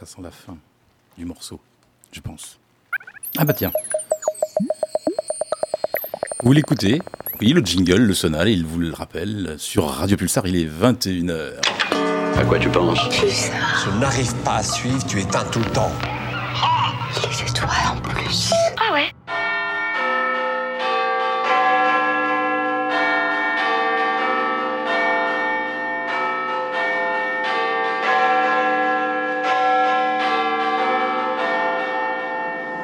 Ça sent la fin du morceau, je pense. Ah bah tiens. Vous l'écoutez Oui, le jingle, le sonal, il vous le rappelle, sur Radio Pulsar, il est 21h. À quoi tu penses? Pulsar. Je n'arrive pas à suivre, tu éteins tout le temps. Les étoiles en plus.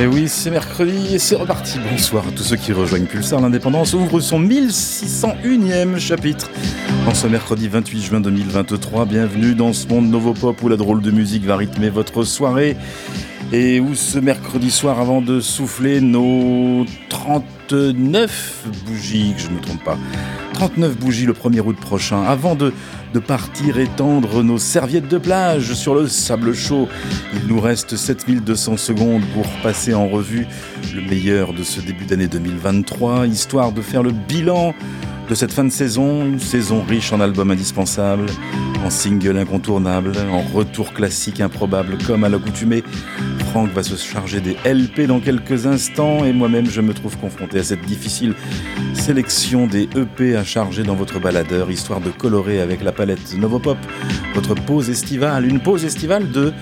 Et oui, c'est mercredi et c'est reparti. Bonsoir à tous ceux qui rejoignent Pulsar. L'indépendance ouvre son 1601e chapitre. En ce mercredi 28 juin 2023, bienvenue dans ce monde Novopop où la drôle de musique va rythmer votre soirée. Et où ce mercredi soir, avant de souffler nos 39 bougies, que je ne me trompe pas, 39 bougies le 1er août prochain, avant de, de partir étendre nos serviettes de plage sur le sable chaud, il nous reste 7200 secondes pour passer en revue le meilleur de ce début d'année 2023, histoire de faire le bilan de cette fin de saison, saison riche en albums indispensables, en singles incontournables, en retours classiques improbables comme à l'accoutumée. Franck va se charger des LP dans quelques instants et moi-même je me trouve confronté à cette difficile sélection des EP à charger dans votre baladeur, histoire de colorer avec la palette Novopop votre pause estivale. Une pause estivale de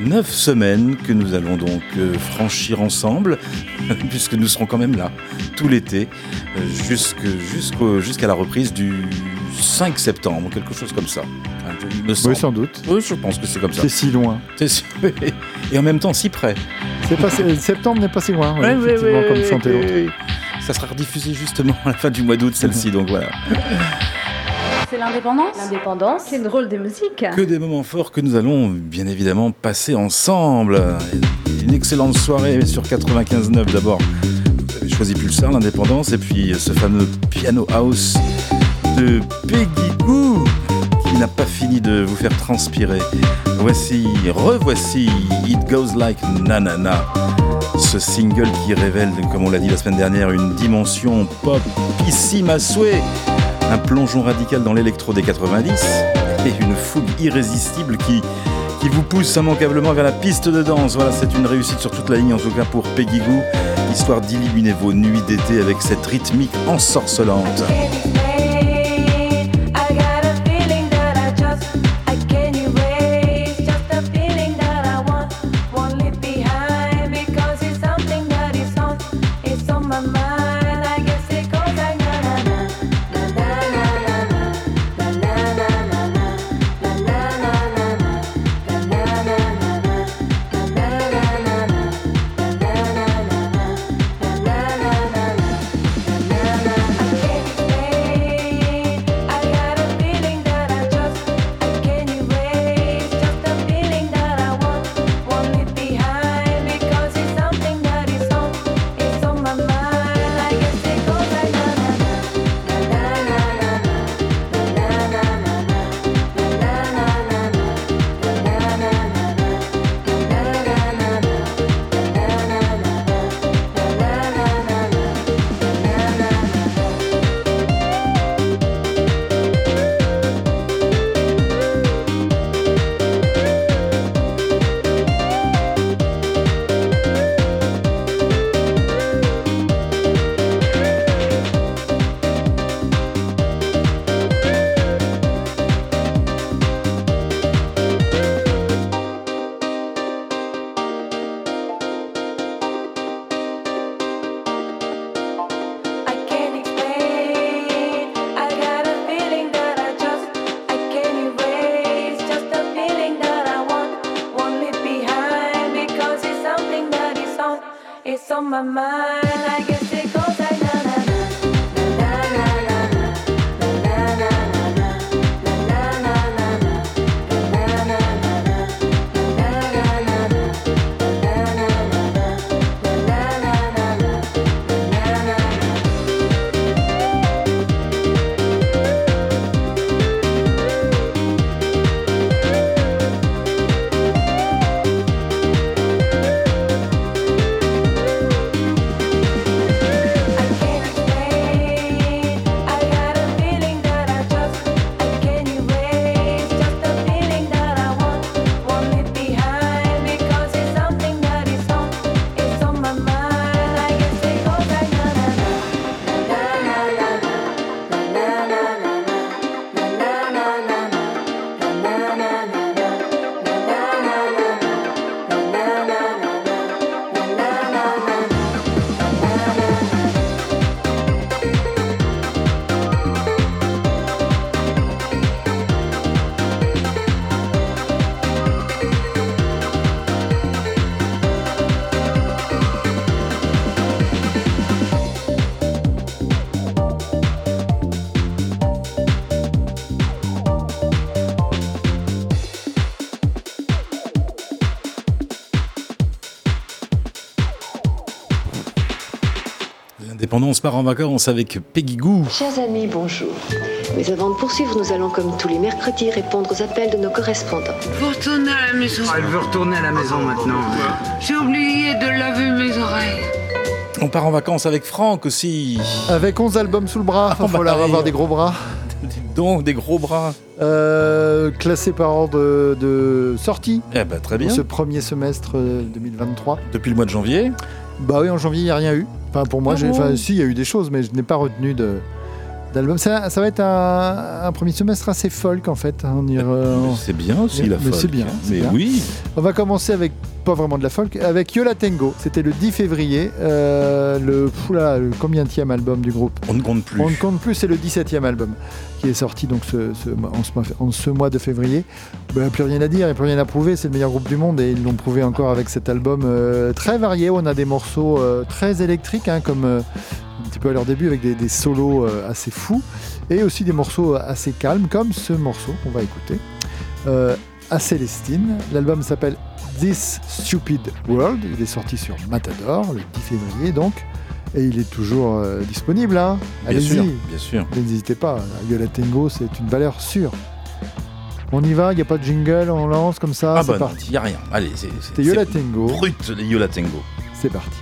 9 semaines que nous allons donc euh, franchir ensemble, puisque nous serons quand même là tout l'été, euh, jusqu'à la reprise du 5 septembre, quelque chose comme ça. Il me semble. Oui, sans doute. Oui, je pense que c'est comme ça. C'est si loin. C'est si- Et en même temps, si près. C'est pas, septembre n'est pas si loin, oui, Ouais, ouais, effectivement, ouais, comme ouais, chantait l'autre. ouais. Ça sera rediffusé justement à la fin du mois d'août, celle-ci, donc voilà. C'est l'indépendance L'indépendance, c'est drôle de musique. Que des moments forts que nous allons bien évidemment passer ensemble. Une excellente soirée sur 95.9 d'abord. Vous avez choisi Pulsar, l'indépendance, et puis ce fameux piano house de Peggy Goo qui n'a pas fini de vous faire transpirer. Voici, revoici It Goes Like Nanana. Ce single qui révèle, comme on l'a dit la semaine dernière, une dimension pop ma souhait. Un plongeon radical dans l'électro des 90 et une fougue irrésistible qui, qui vous pousse immanquablement vers la piste de danse. Voilà, c'est une réussite sur toute la ligne, en tout cas pour Peggy Goo, histoire d'illuminer vos nuits d'été avec cette rythmique ensorcelante. Indépendance part en vacances avec Peggy Goo. Chers amis, bonjour. Mais avant de poursuivre, nous allons, comme tous les mercredis, répondre aux appels de nos correspondants. Vous retournez à la maison. Elle veut retourner à la maison maintenant. J'ai oublié de laver mes oreilles. On part en vacances avec Franck aussi. Avec 11 albums sous le bras, il Oh, va bah, avoir des gros bras. Dites donc, des gros bras. Euh, classé par ordre de, de sortie Eh ben, très bien. pour ce premier semestre euh, 2023. Depuis le mois de janvier. Bah oui, en janvier, il n'y a rien eu. Enfin, pour moi, Ah enfin, si, il y a eu des choses, mais je n'ai pas retenu de d'album. Ça, ça va être un, un premier semestre assez folk, en fait. On, y re- on- C'est bien aussi la Mais folk. c'est bien, hein. Mais bien. oui. on va commencer avec, pas vraiment de la folk, avec Yola Tango. C'était le 10 février, euh, le, oula, le combienième album du groupe On ne compte plus. On ne compte plus, c'est le 17e album qui est sorti donc ce, en, ce mois, en ce mois de février. Il n'y a plus rien à dire, il n'y a plus rien à prouver, c'est le meilleur groupe du monde et ils l'ont prouvé encore avec cet album euh, très varié. On a des morceaux euh, très électriques, hein, comme un petit peu à leur début, avec des, des solos assez fous et aussi des morceaux assez calmes, comme ce morceau qu'on va écouter. Euh, à Célestine. L'album s'appelle This Stupid World. Il est sorti sur Matador le 10 février donc. Et il est toujours euh, disponible. Hein. Bien sûr, Allez-y, bien sûr. N'hésitez pas, Yola Tango, c'est une valeur sûre. On y va, il n'y a pas de jingle, on lance comme ça, Ah c'est bah parti. il n'y a rien. Allez, c'est C'était Yola Tango, Brut, les Yola Tango. c'est parti.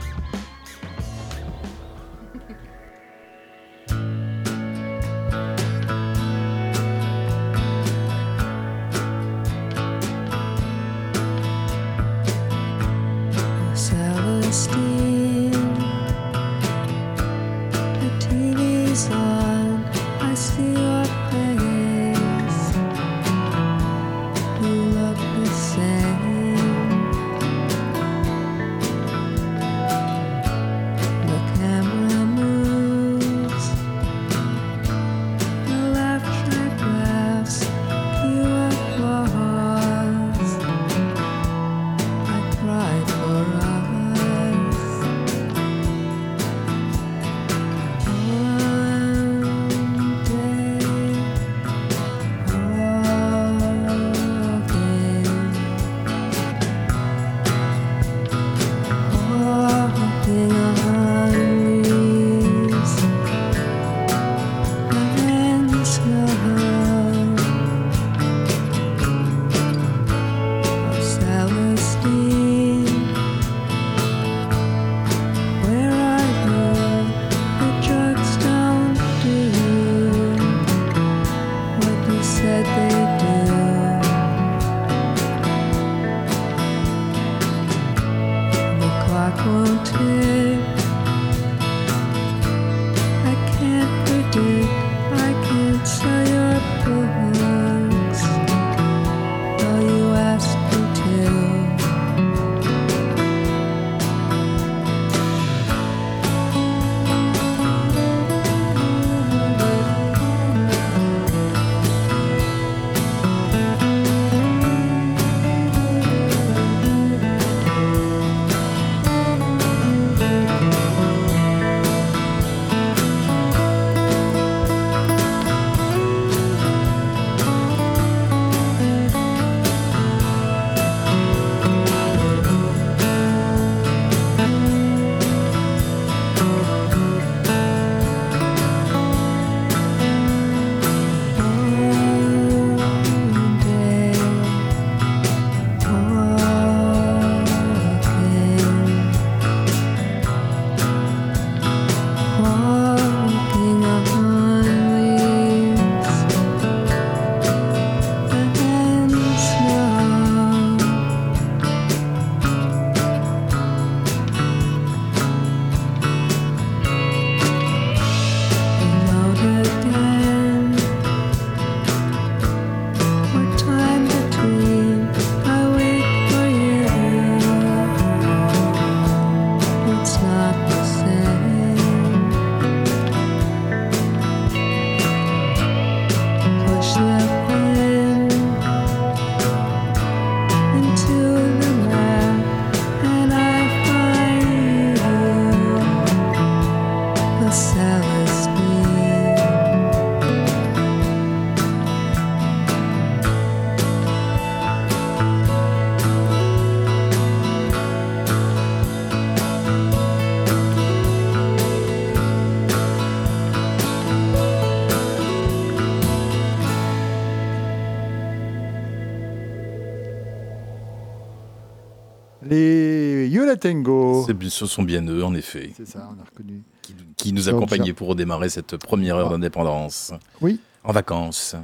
Bullet and Go. C'est bi- Ce sont bien eux, en effet, C'est ça, on a reconnu. qui, qui nous accompagnaient pour redémarrer cette première heure Ah. d'indépendance. Oui. En vacances.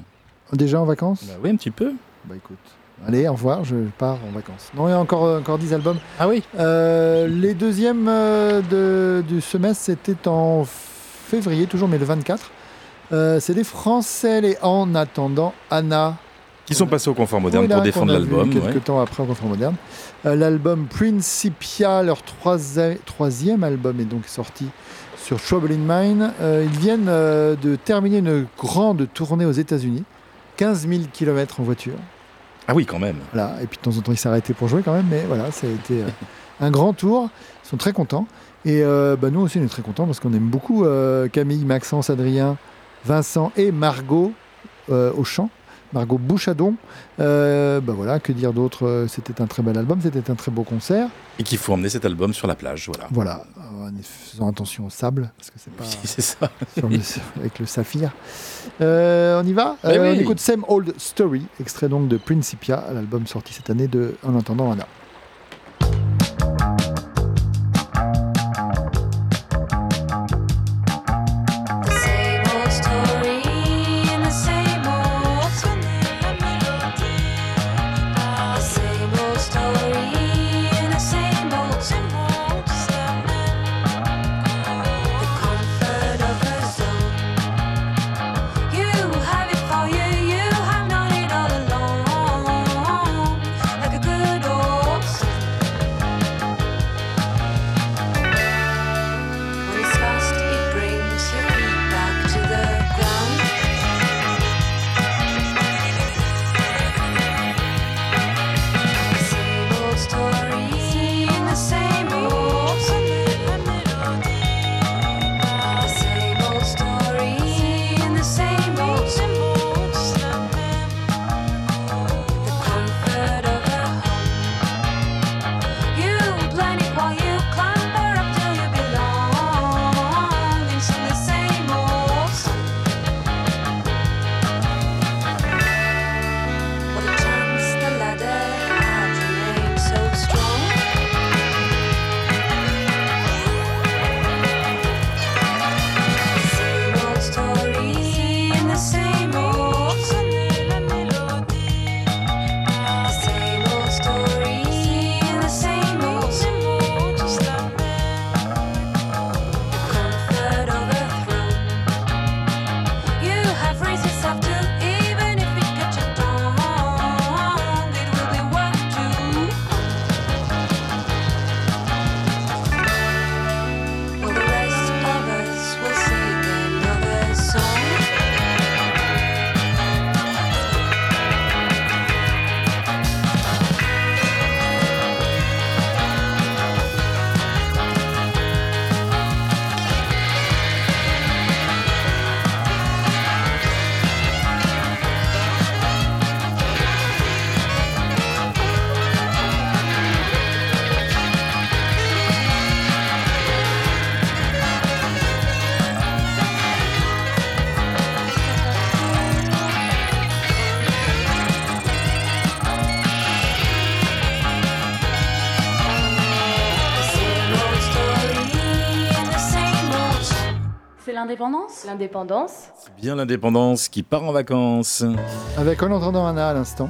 Déjà en vacances Bah oui, un petit peu. Bah écoute. Allez, au revoir, je pars en vacances. Non, il y a encore, encore 10 albums. Ah oui Euh, les deuxièmes euh, de- du semestre, c'était en février, toujours, mais le 24. Euh, c'est des Français, les En attendant Anna. Qui sont passés au confort moderne Voilà, pour défendre l'album. Quelques ouais. temps après au confort moderne. Euh, L'album Principia, leur troisi- troisième album, est donc sorti sur Trouble in Mind. Euh, ils viennent euh, de terminer une grande tournée aux États-Unis. 15 000 km en voiture. Ah oui, quand même. Voilà. Et puis de temps en temps, ils s'arrêtaient pour jouer quand même, mais voilà, ça a été un grand tour. Ils sont très contents. Et bah, nous aussi, on est très contents parce qu'on aime beaucoup Camille, Maxence, Adrien, Vincent et Margot au chant. Margot Bouchadon. Euh, bah voilà, que dire d'autre? Euh, C'était un très bel album, c'était un très beau concert. Et qu'il faut emmener cet album sur la plage, voilà. Voilà, en faisant attention au sable, parce que c'est pas Oui, c'est ça. le- avec le saphir. Euh, on y va? Euh, oui. On écoute Same Old Story, extrait donc de Principia, l'album sorti cette année de En attendant Anna. L'indépendance L'indépendance. C'est bien l'indépendance qui part en vacances. Avec En entendant Anna à l'instant.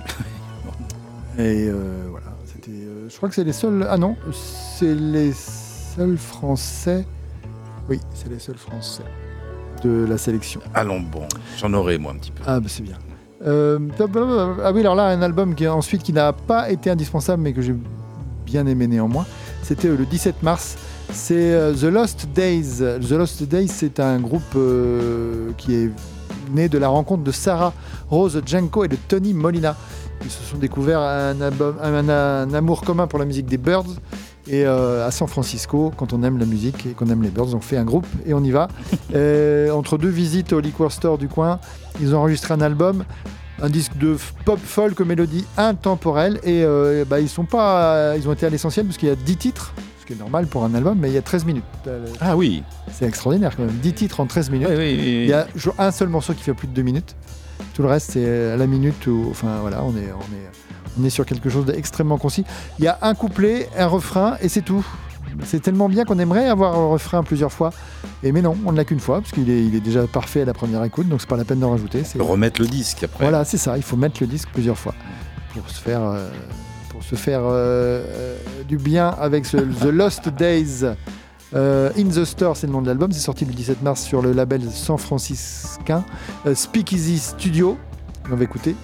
Et euh, voilà, c'était. euh, je crois que c'est les seuls. Ah non, c'est les seuls Français. Oui, c'est les seuls Français de la sélection. Allons bon, j'en aurai moi un petit peu. Ah, bah, c'est bien. Euh, ah oui, alors là, un album qui ensuite qui n'a pas été indispensable, mais que j'ai bien aimé néanmoins. C'était euh, le 17 mars. C'est euh, The Lost Days. The Lost Days, c'est un groupe euh, qui est né de la rencontre de Sarah Rose Janko et de Tony Molina. Ils se sont découverts un, album- un- un amour commun pour la musique des Birds. Et euh, à San Francisco, quand on aime la musique et qu'on aime les Birds, on fait un groupe et on y va. Entre deux visites au liquor store du coin, ils ont enregistré un album, un disque de pop folk mélodie intemporelle. Et euh, bah, ils sont pas, ils ont été à l'essentiel parce qu'il y a 10 titres ce qui est normal pour un album, mais il y a 13 minutes. Ah oui. C'est extraordinaire quand même. 10 titres en 13 minutes. Oui, oui, oui. Il y a un seul morceau qui fait plus de 2 minutes. Tout le reste, c'est à la minute. Ou, enfin voilà, on est, on, est, on est sur quelque chose d'extrêmement concis. Il y a un couplet, un refrain, et c'est tout. C'est tellement bien qu'on aimerait avoir un refrain plusieurs fois. Et mais non, on ne l'a qu'une fois, parce qu'il est, il est déjà parfait à la première écoute, donc c'est pas la peine d'en rajouter. C'est- Remettre le disque après. Voilà, c'est ça. Il faut mettre le disque plusieurs fois pour se faire, euh, se faire euh, euh, du bien avec ce, The Lost Days. Euh, In the Store, c'est le nom de l'album. C'est sorti le 17 mars sur le label San Franciscain euh, Speakeasy Studio. On va écouter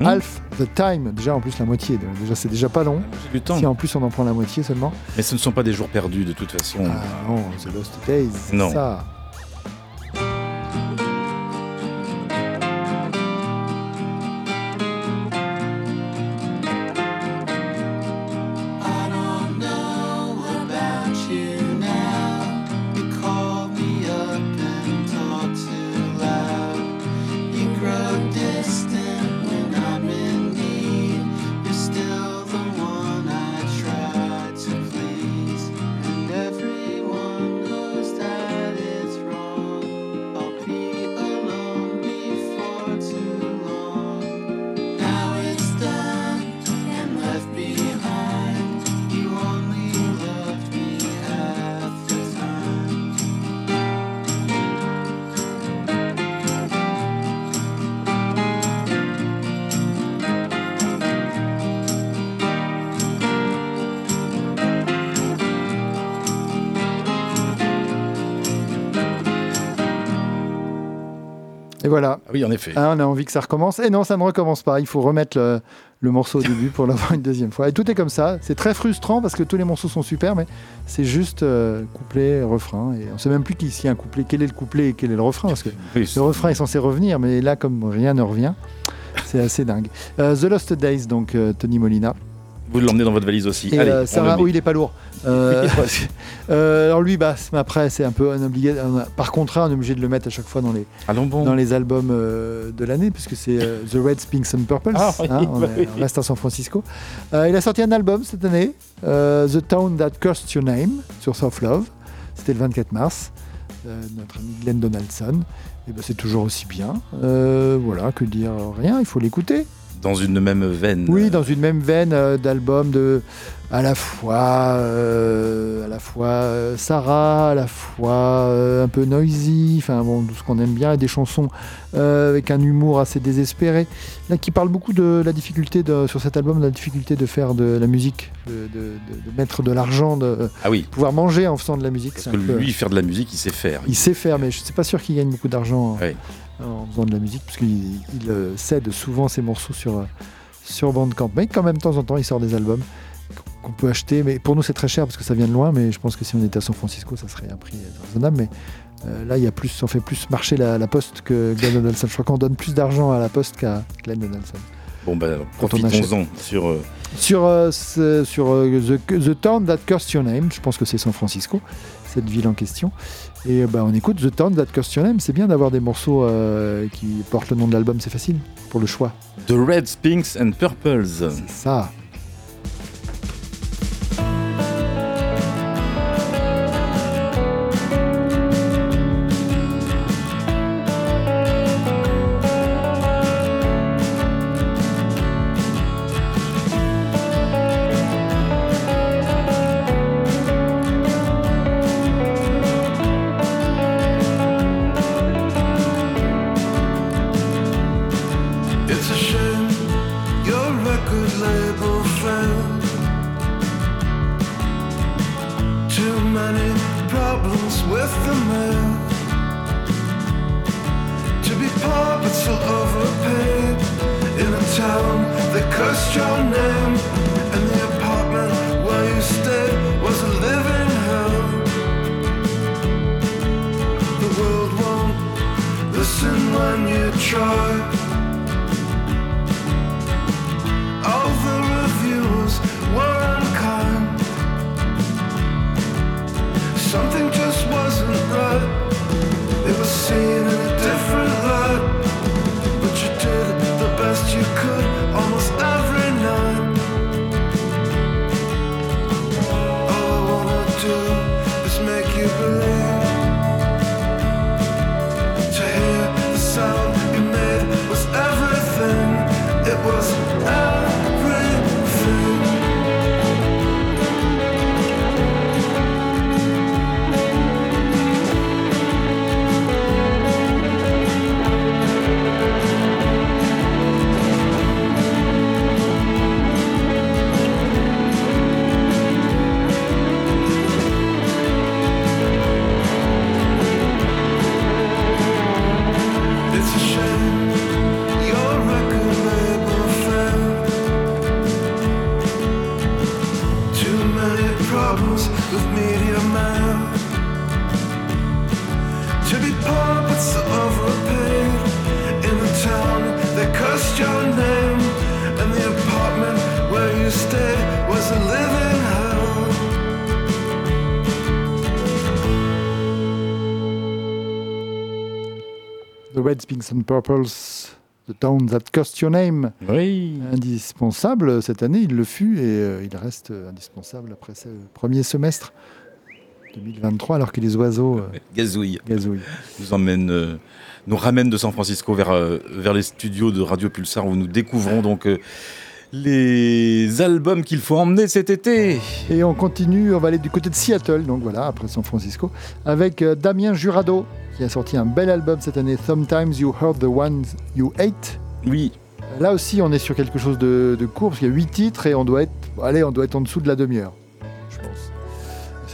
Mhm. Half the Time. Déjà, en plus, la moitié. Déjà, c'est déjà pas long. Du temps. Si en plus on en prend la moitié seulement. Mais ce ne sont pas des jours perdus de toute façon. Ah non, The Lost Days. Non. Ça. Voilà. Ah oui, en effet. Hein, on a envie que ça recommence. Et non, ça ne recommence pas. Il faut remettre le, le morceau au début pour l'avoir une deuxième fois. Et tout est comme ça. C'est très frustrant parce que tous les morceaux sont super, mais c'est juste euh, couplet, refrain. Et on ne sait même plus qui s'il y a un couplet, quel est le couplet et quel est le refrain. Parce que Oui, le refrain est censé revenir, mais là, comme rien ne revient, c'est assez dingue. Euh, The Lost Days, donc euh, Tony Molina. Vous l'emmenez dans votre valise aussi. Et Allez, euh, Sarah, oui, il est pas lourd. Euh, euh, alors lui, bah, après, c'est un peu un obligé. Par contrat, on est obligé de le mettre à chaque fois dans les, bon. dans les albums euh, de l'année, puisque c'est The Reds, Pinks and Purples. Ah, oui, on, bah est- on reste à San Francisco. Il a sorti un album cette année, The Town That Cursed Your Name, sur Soft Love. C'était le 24 mars. Notre ami Glenn Donaldson. Et ben, c'est toujours aussi bien. Voilà, que dire Rien, il faut l'écouter. Dans une même veine. Oui, dans une même veine euh, d'albums de à la fois euh, à la fois euh, Sarah, à la fois un peu noisy, enfin bon, tout ce qu'on aime bien, et des chansons avec un humour assez désespéré. Là, qui parle beaucoup de la difficulté de, sur cet album, de la difficulté de faire de la musique, de, de- de- de mettre de l'argent, de Ah oui. pouvoir manger en faisant de la musique. Parce que peu- lui, faire de la musique, il sait faire. il sait faire, mais je ne suis pas sûr qu'il gagne beaucoup d'argent Oui. En faisant de la musique, parce qu'il il, euh, cède souvent ses morceaux sur, euh, sur Bandcamp. Mais quand même, de temps en temps, il sort des albums qu'on peut acheter. Mais pour nous, c'est très cher parce que ça vient de loin. Mais je pense que si on était à San Francisco, ça serait un prix raisonnable. Mais euh, là, il y a plus, on fait plus marcher la, la poste que Glenn Donaldson. Je crois qu'on donne plus d'argent à la poste qu'à Glenn Donaldson. Bon, ben, Quand on profitons-en sur. euh, Sur, euh, euh, the, the Town That Cursed Your Name, je pense que c'est San Francisco, cette ville en question. Et bah, on écoute The Town That Your Name. C'est bien d'avoir des morceaux euh, qui portent le nom de l'album, c'est facile pour le choix. The Reds, Pinks and Purples. Ça. Pinks and Purples, The Town That Cursed Your Name. Oui. Indispensable cette année, il le fut et euh, il reste euh, indispensable après ce premier semestre 2023, alors que les oiseaux euh, Gazouille. gazouillent. nous emmène, euh, nous ramène de San Francisco vers, euh, vers les studios de Radio Pulsar où nous découvrons donc euh, les albums qu'il faut emmener cet été. Et on continue, on va aller du côté de Seattle, donc voilà, après San Francisco, avec euh, Damien Jurado, qui a sorti un bel album cette année, Sometimes You Heard the Ones You Hate. Oui. Là aussi, on est sur quelque chose de, de court, parce qu'il y a 8 titres et on doit être, allez, on doit être en dessous de la demi-heure.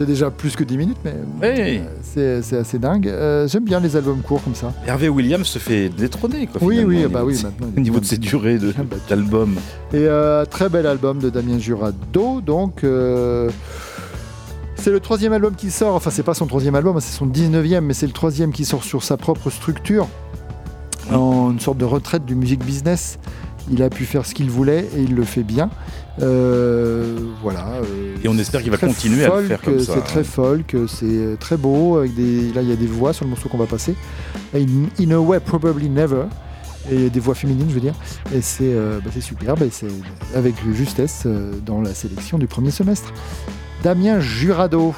C'est déjà plus que 10 minutes, mais euh, c'est assez dingue. Euh, J'aime bien les albums courts comme ça. Hervé Williams se fait détrôner. Quoi, Oui, oui, au bah niveau oui, Au niveau de ses durées bien battu. d'albums. Et euh, très bel album de Damien Jurado. Donc, euh, c'est le troisième album qui sort. Enfin, c'est pas son troisième album, c'est son 19e, mais c'est le troisième qui sort sur sa propre structure, en une sorte de retraite du music business. Il a pu faire ce qu'il voulait et il le fait bien. Euh, voilà. euh, Et on espère qu'il va continuer à le faire comme ça. C'est très folk, c'est très beau. Avec des... Là, il y a des voix sur le morceau qu'on va passer. In, in a way, probably never. Et des voix féminines, je veux dire. Et c'est euh, bah, superbe. Et c'est avec justesse euh, dans la sélection du premier semestre. Damien Jurado.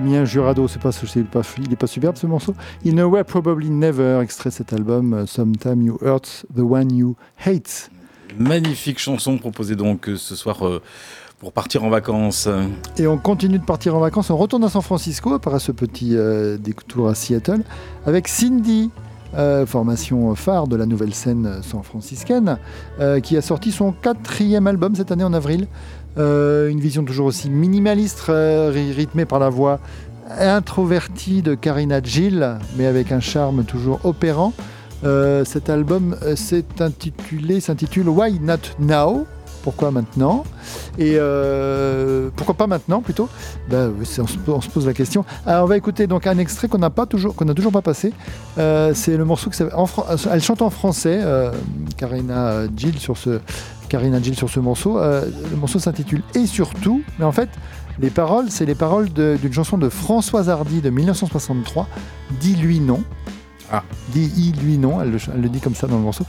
Damien Jurado, c'est pas, il est pas superbe ce morceau. In a way, probably never, extrait de cet album, euh, Sometime You Hurt the One You Hate. Magnifique chanson proposée donc euh, ce soir euh, pour partir en vacances. Et on continue de partir en vacances. On retourne à San Francisco après ce petit euh, détour à Seattle avec Cindy, euh, formation phare de la nouvelle scène san-franciscaine, euh, qui a sorti son quatrième album cette année en avril. Euh, une vision toujours aussi minimaliste, euh, ry- rythmée par la voix introvertie de Karina Gill, mais avec un charme toujours opérant. Euh, cet album s'intitule Why Not Now? Pourquoi maintenant Et euh, pourquoi pas maintenant plutôt Ben, on, se, pose la question. Alors, on va écouter donc un extrait qu'on n'a pas toujours, qu'on toujours pas passé. Euh, c'est le morceau que fran- elle chante en français, euh, Karina Gill sur ce morceau. Euh, le morceau s'intitule Et surtout, mais en fait, les paroles, c'est les paroles d'une chanson de Françoise Hardy de 1963, Dis-lui non. Ah. Il, lui, non. Elle le, dit comme ça dans le morceau.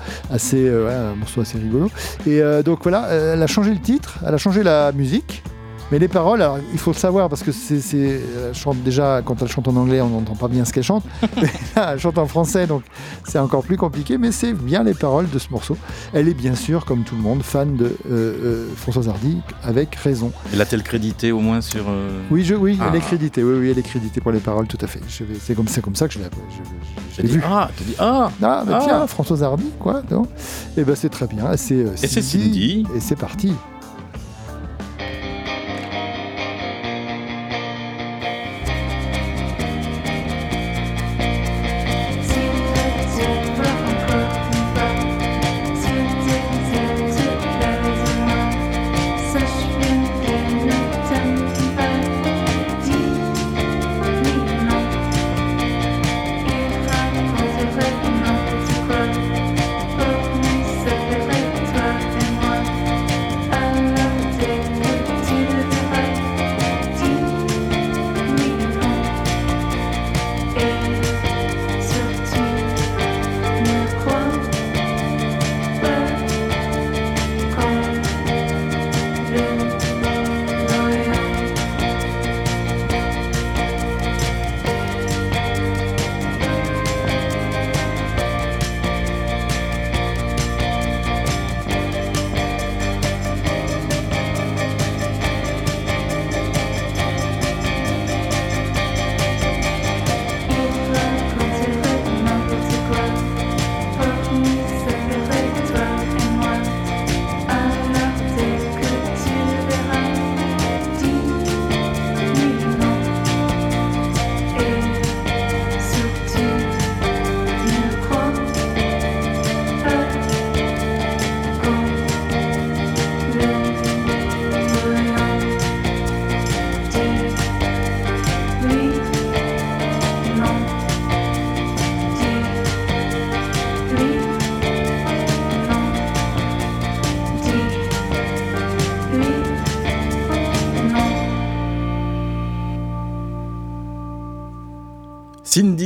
Euh, un morceau assez rigolo. Et euh, donc voilà, euh, elle a changé le titre, elle a changé la musique. Mais les paroles, alors, il faut le savoir parce que c'est, c'est- elle chante déjà quand elle chante en anglais, on n'entend pas bien ce qu'elle chante. Là, elle chante en français, donc c'est encore plus compliqué. Mais c'est bien les paroles de ce morceau. Elle est bien sûr, comme tout le monde, fan de euh, euh, Françoise Hardy, avec raison. Et l'a-t-elle crédité au moins sur. euh, Oui, je, oui, elle Ah. est créditée. Oui, oui, elle est créditée pour les paroles, tout à fait. Je vais- c'est comme, c'est comme ça que je l'ai, je, je- l'ai dit vu. Ah, t'as dit Ah Ah, bah Ah. tiens, Françoise Hardy, quoi, non Et ben c'est très bien. C'est, euh, Et c'est Cindy. Et c'est parti.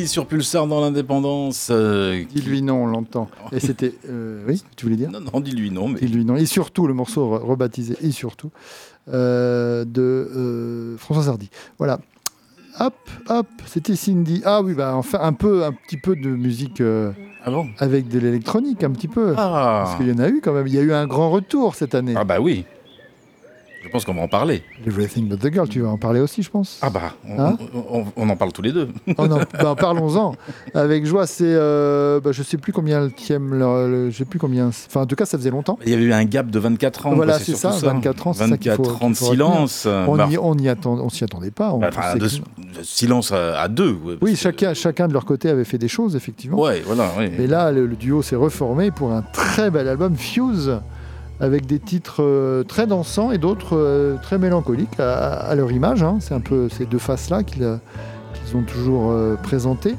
Sur Pulsar dans l'indépendance. euh, Dis-lui non, on l'entend. Et c'était. euh, oui, tu voulais dire Non, non, dis-lui non, mais. Dis-lui non. Et surtout, le morceau re- rebaptisé, et surtout, euh, de euh, François Hardy. Voilà. Hop, hop, c'était Cindy. Ah oui, bah enfin, un peu, un petit peu de musique Ah bon avec de l'électronique, un petit peu. Ah. Parce qu'il y en a eu quand même. Il y a eu un grand retour cette année. Ah bah oui. Je pense qu'on va en parler. Everything but the girl, tu vas en parler aussi, je pense. Ah bah, on, Hein on- on- on en parle tous les deux. Oh non, bah, parlons-en avec joie. C'est, euh, bah, je sais plus combien le tième, le, je sais plus combien. Enfin, en tout cas, ça faisait longtemps. Il y avait eu un gap de 24 ans. Voilà, c'est ça, 24 ans, c'est ça qu'il 24 faut- ans de silence. On Bah, y, on y attend, on s'y attendait pas. bah, enfin, de, silence à, à deux. ouais, Oui, que- chacun, chacun de leur côté avait fait des choses, effectivement. Ouais, voilà. ouais. Et là, le, le duo s'est reformé pour un très bel album, Fuse, avec des titres euh, très dansants et d'autres euh, très mélancoliques à, à leur image. hein. C'est un peu ces deux faces-là qu'ils ont toujours euh, présentées.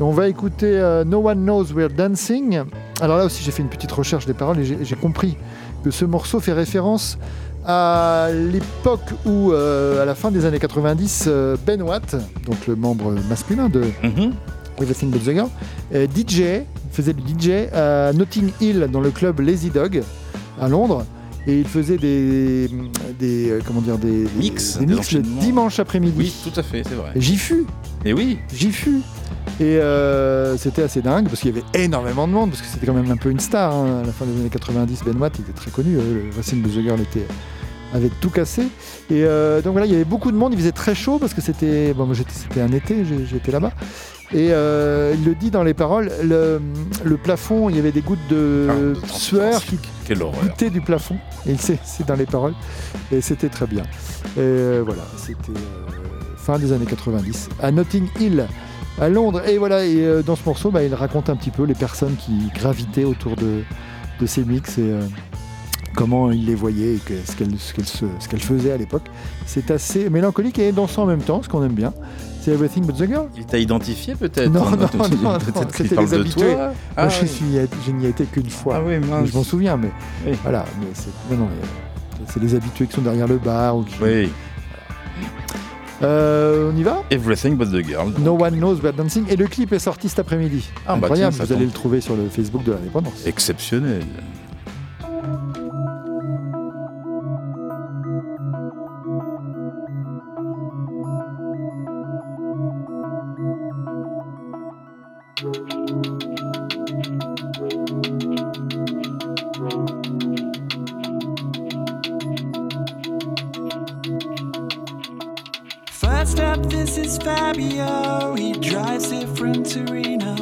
Et on va écouter No One Knows We're Dancing. Alors là aussi, j'ai fait une petite recherche des paroles et j'ai compris que ce morceau fait référence à l'époque où, à la fin des années 90, euh, Ben Watt, donc le membre masculin de. Everything But The Girl, DJ, faisait du DJ à Notting Hill dans le club Lazy Dog à Londres. Et il faisait des, des euh, comment dire des Mix, des des mix le dimanche après-midi. Oui, tout à fait, c'est vrai. J'y fus, Et oui, j'y fus. Et euh, c'était assez dingue parce qu'il y avait énormément de monde parce que c'était quand même un peu une star hein. à la fin des années 90. Ben Watt il était très connu. euh, le Racing de The Girl était avait tout cassé. Et euh, donc voilà, il y avait beaucoup de monde. Il faisait très chaud parce que c'était bon, moi, c'était un été, j'étais là-bas. Et euh, il le dit dans les paroles, le, le plafond, il y avait des gouttes de Ah, de sueur qui goûtaient du plafond. Et c'est c'est dans les paroles. Et c'était très bien. Et euh, voilà, c'était euh, fin des années 90 à Notting Hill, à Londres. Et voilà, et euh, dans ce morceau, bah, il raconte un petit peu les personnes qui gravitaient autour de, de ces mix et comment il les voyait et que- ce qu'elles ce qu'elles se- ce qu'elles faisaient à l'époque. C'est assez mélancolique et dansant en même temps, ce qu'on aime bien. C'était Everything But The Girl Il t'a identifié peut-être Non, non, non, non peut-être qu'il parle de toi. Ah, moi, je, ah n'y ai été qu'une fois. Ah, oui, mince. Je m'en souviens, mais voilà. Mais c'est, non, les habitués qui sont derrière le bar. Oui. Euh, on y va? Everything but the girl. No one knows but dancing. Et le clip est sorti cet après-midi. Ah, bah Incroyable, vous allez le trouver sur le Facebook de l'indépendance. Exceptionnel. Fabio, he drives it from Torino.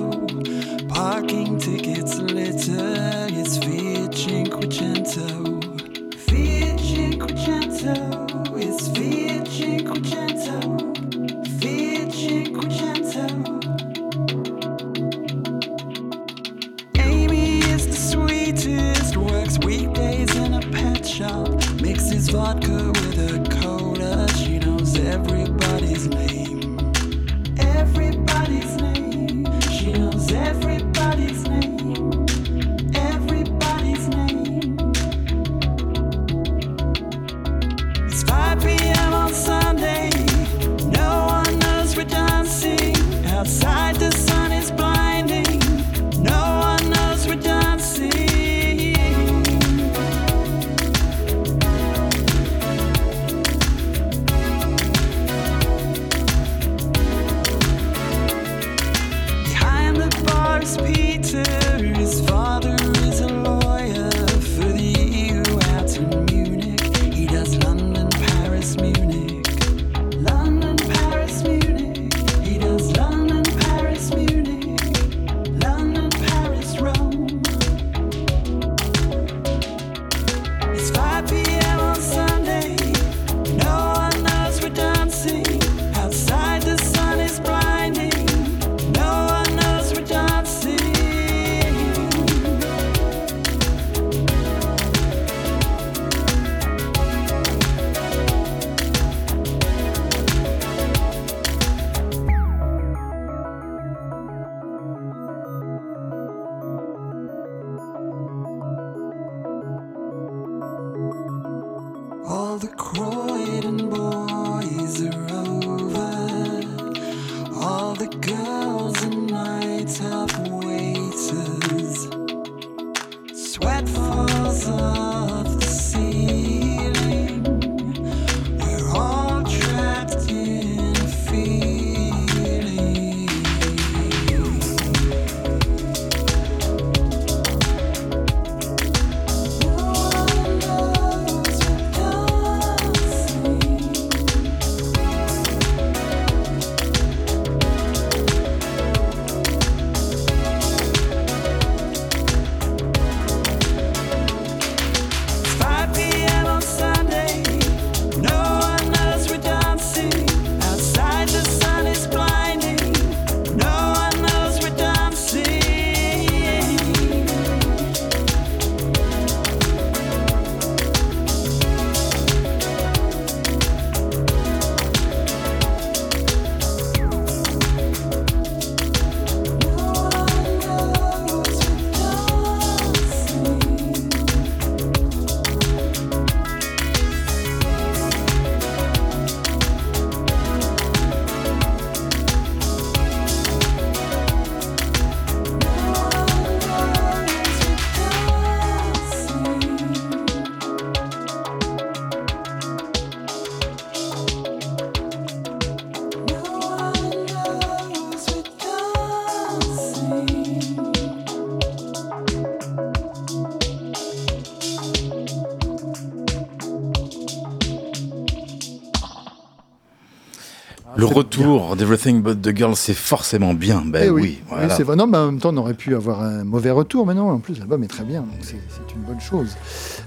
retour d'Everything But The Girl, c'est forcément bien. Ben eh oui, oui voilà. c'est vrai. Non, mais en même temps, on aurait pu avoir un mauvais retour. Mais non, en plus, l'album est très bien. Donc c'est une bonne chose.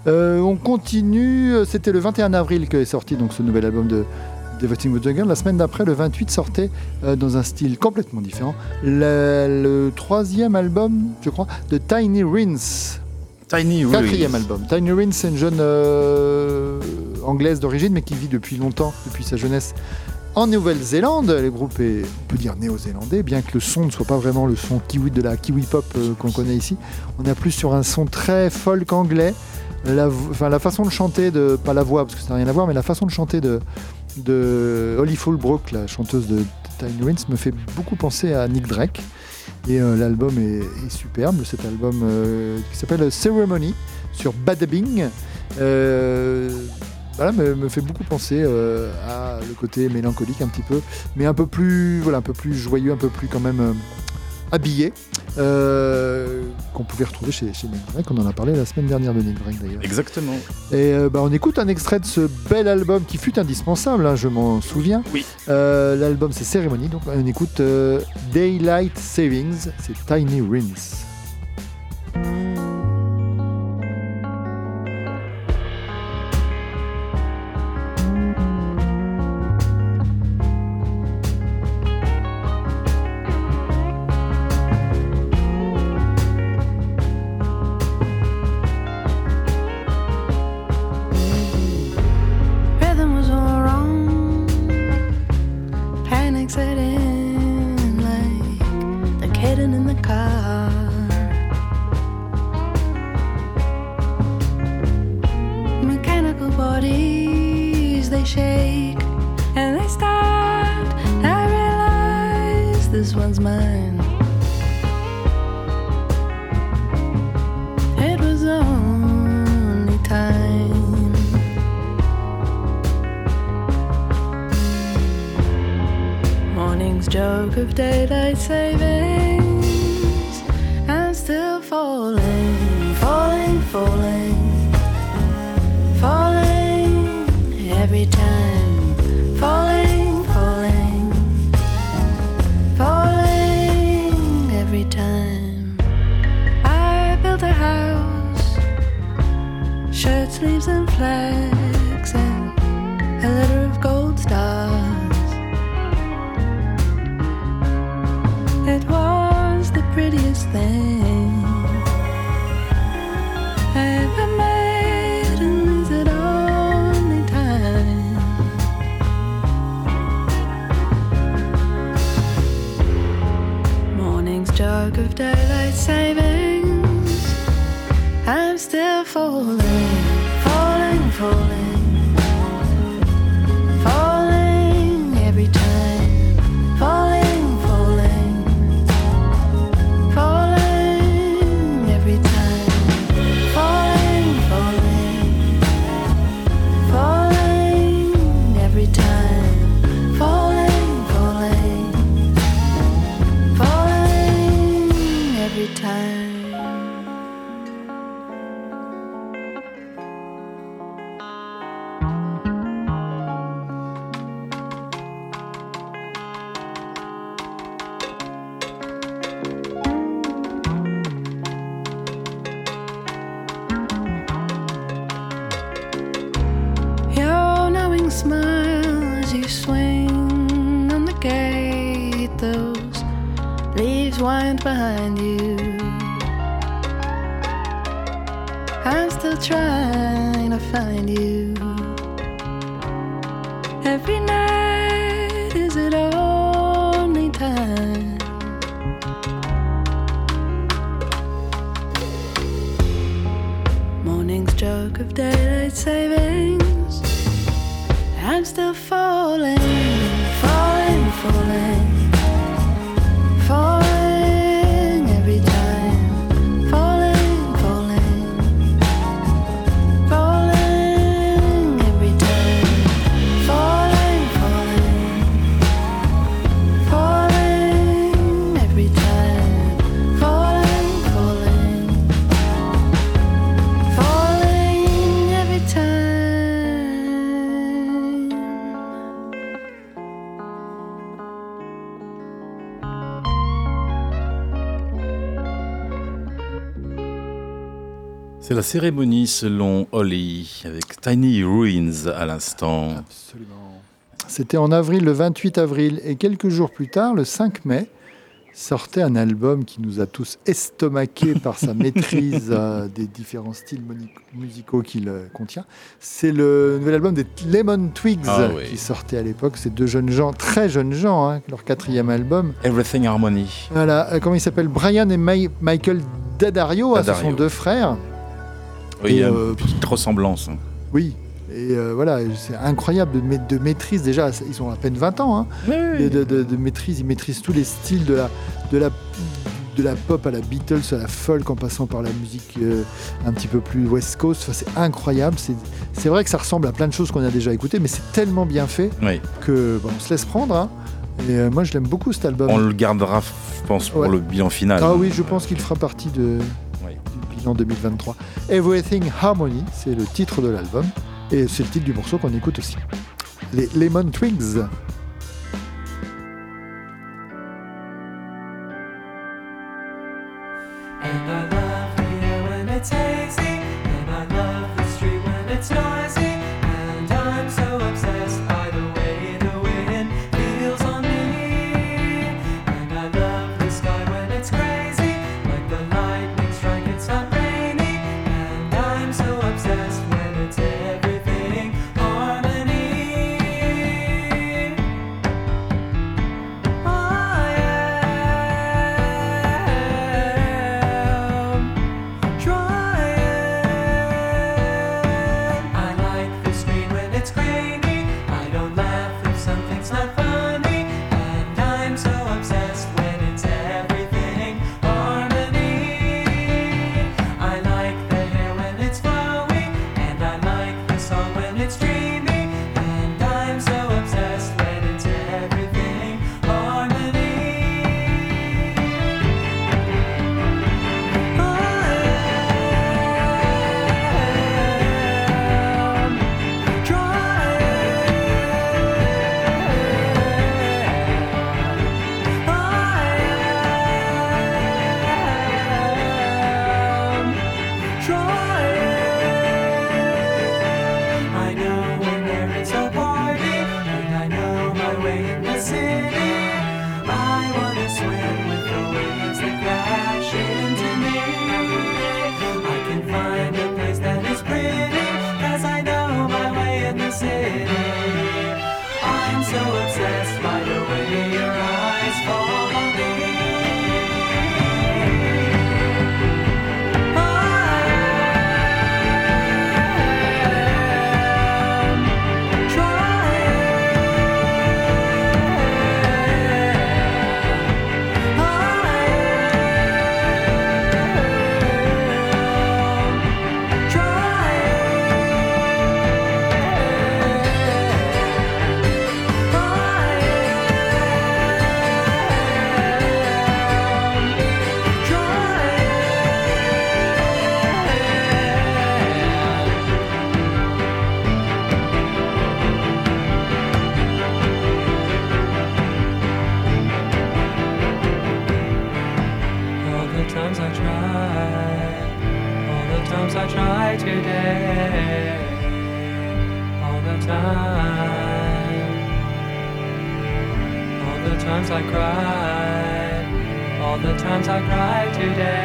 Euh, on continue. C'était le 21 avril que est sorti donc, ce nouvel album de, the Girl. La semaine d'après, le 28 sortait euh, dans un style complètement différent le, troisième album, je crois, de Tiny Rins. Tiny Rins. Quatrième album. Tiny Rins, c'est une jeune euh, anglaise d'origine, mais qui vit depuis longtemps, depuis sa jeunesse, en Nouvelle-Zélande, le groupe est, on peut dire néo-zélandais, bien que le son ne soit pas vraiment le son kiwi de la kiwi pop euh, qu'on connaît ici. On a plus sur un son très folk anglais. La, enfin, la façon de chanter de, pas la voix parce que ça n'a rien à voir, mais la façon de chanter de, Holly Fulbrook, la chanteuse de Tiny Wins, me fait beaucoup penser à Nick Drake. Et euh, l'album est, superbe, cet album euh, qui s'appelle Ceremony sur Badabing. Euh, voilà, me, me fait beaucoup penser euh, à le côté mélancolique un petit peu, mais un peu plus, voilà, un peu plus joyeux, un peu plus quand même euh, habillé, euh, qu'on pouvait retrouver chez, chez Nick Drake. On en a parlé la semaine dernière de Nick Drake d'ailleurs. Exactement. Et euh, bah, on écoute un extrait de ce bel album qui fut indispensable, hein, je m'en souviens. Oui. Euh, L'album c'est Ceremony, donc on écoute Daylight Savings, c'est Tiny Rins. C'est la cérémonie selon Holly, avec Tiny Ruins à l'instant. C'était en avril, le 28 avril, et quelques jours plus tard, le 5 mai, sortait un album qui nous a tous estomaqués par sa maîtrise euh, des différents styles musicaux qu'il euh, contient. C'est le nouvel album des Lemon Twigs Ah oui. qui sortait à l'époque. Ces deux jeunes gens, très jeunes gens, hein, leur quatrième album. Everything Harmony. Voilà, euh, comment il s'appelle? Brian et Michael Daddario, hein, ce sont deux frères. Oui, il y a Et, une euh, petite ressemblance. Oui. Et euh, voilà, c'est incroyable de, ma- de maîtrise. Déjà, ils ont à peine 20 ans. Hein, de, de- de- de maîtrise. Ils maîtrisent tous les styles de la, de la, de la pop à la Beatles, à la folk, en passant par la musique euh, un petit peu plus West Coast. Enfin, c'est incroyable. C'est, c'est vrai que ça ressemble à plein de choses qu'on a déjà écoutées, mais c'est tellement bien fait Oui. que bon, on se laisse prendre. hein. Et euh, moi, je l'aime beaucoup cet album. On le gardera, je pense, pour Ouais. le bilan final. Ah oui, je pense qu'il fera partie de, du bilan 2023. Everything Harmony, c'est le titre de l'album. Et c'est le titre du morceau qu'on écoute aussi. Les Lemon Twigs. I cry today.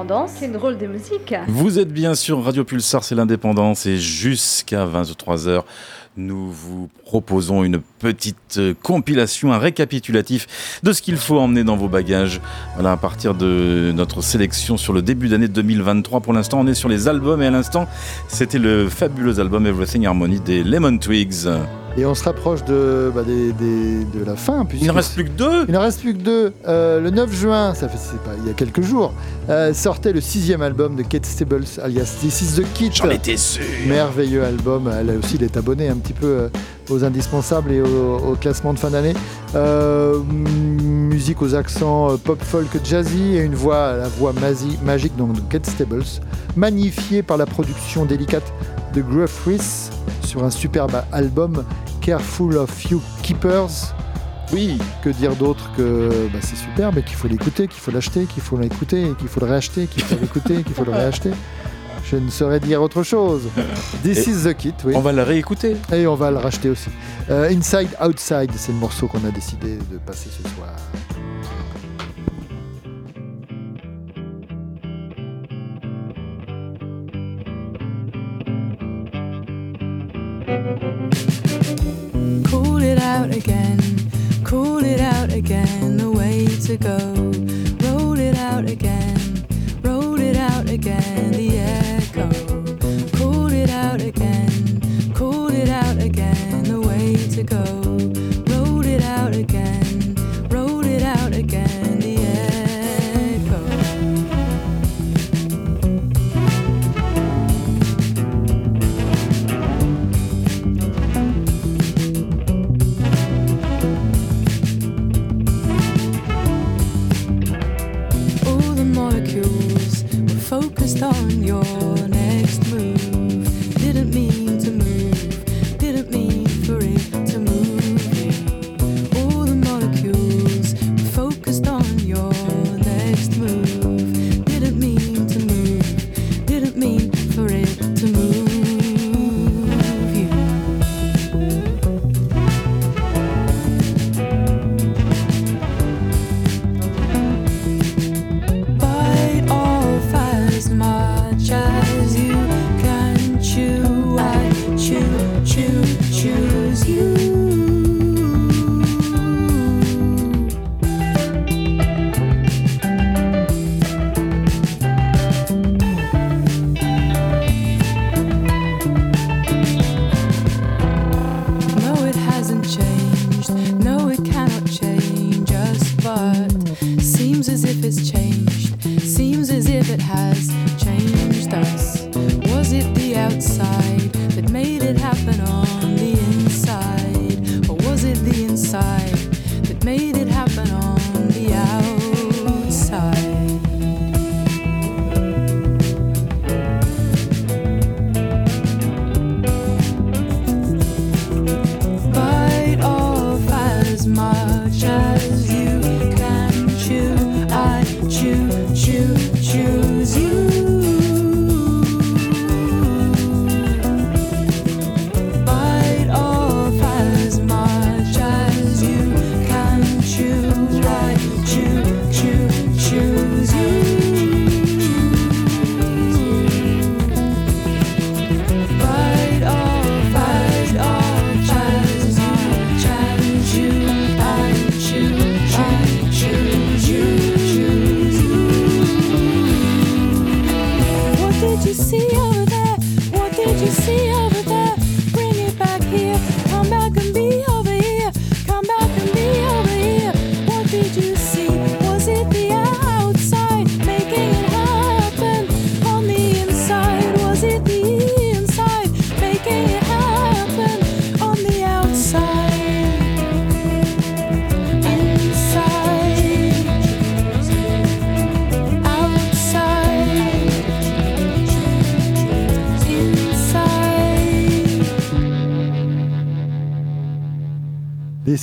L'indépendance. Quel drôle de musique. Vous êtes bien sur Radio Pulsar, c'est l'indépendance et jusqu'à 23h, nous vous proposons une petite euh, compilation, un récapitulatif de ce qu'il faut emmener dans vos bagages. Voilà, à partir de notre sélection sur le début d'année 2023. Pour l'instant, on est sur les albums et à l'instant, c'était le fabuleux album Everything Harmony des Lemon Twigs. Et on se rapproche de, bah, des- des- de la fin. Il ne reste plus que deux Il ne reste plus que deux. Euh, le 9 juin, ça fait c'est pas, il y a quelques jours, euh, sortait le sixième album de Kate Stables, alias This is the Kit. J'en étais sûr. Merveilleux album. Elle aussi, il est abonné un petit peu euh, aux indispensables et au, au classement de fin d'année. Euh, musique musique aux accents euh, pop folk jazzy et une voix, la voix masi- magique donc de Kate Stables, magnifiée par la production délicate de Gruff Rhys sur un superbe album Careful of You Keepers. Oui. Que dire d'autre que bah, c'est superbe et qu'il faut l'écouter, qu'il faut l'acheter, qu'il faut l'écouter, qu'il faut le réacheter, qu'il faut l'écouter, qu'il faut le réacheter. Je ne saurais dire autre chose. This Et is the kit, oui. On va la réécouter. Et on va le racheter aussi. Euh, Inside Outside, c'est le morceau qu'on a décidé de passer ce soir. Out again, cool it out again, the way to go. Roll it out again, roll it out again, the echo. Cool it out again, cool it out again, the way to go. On your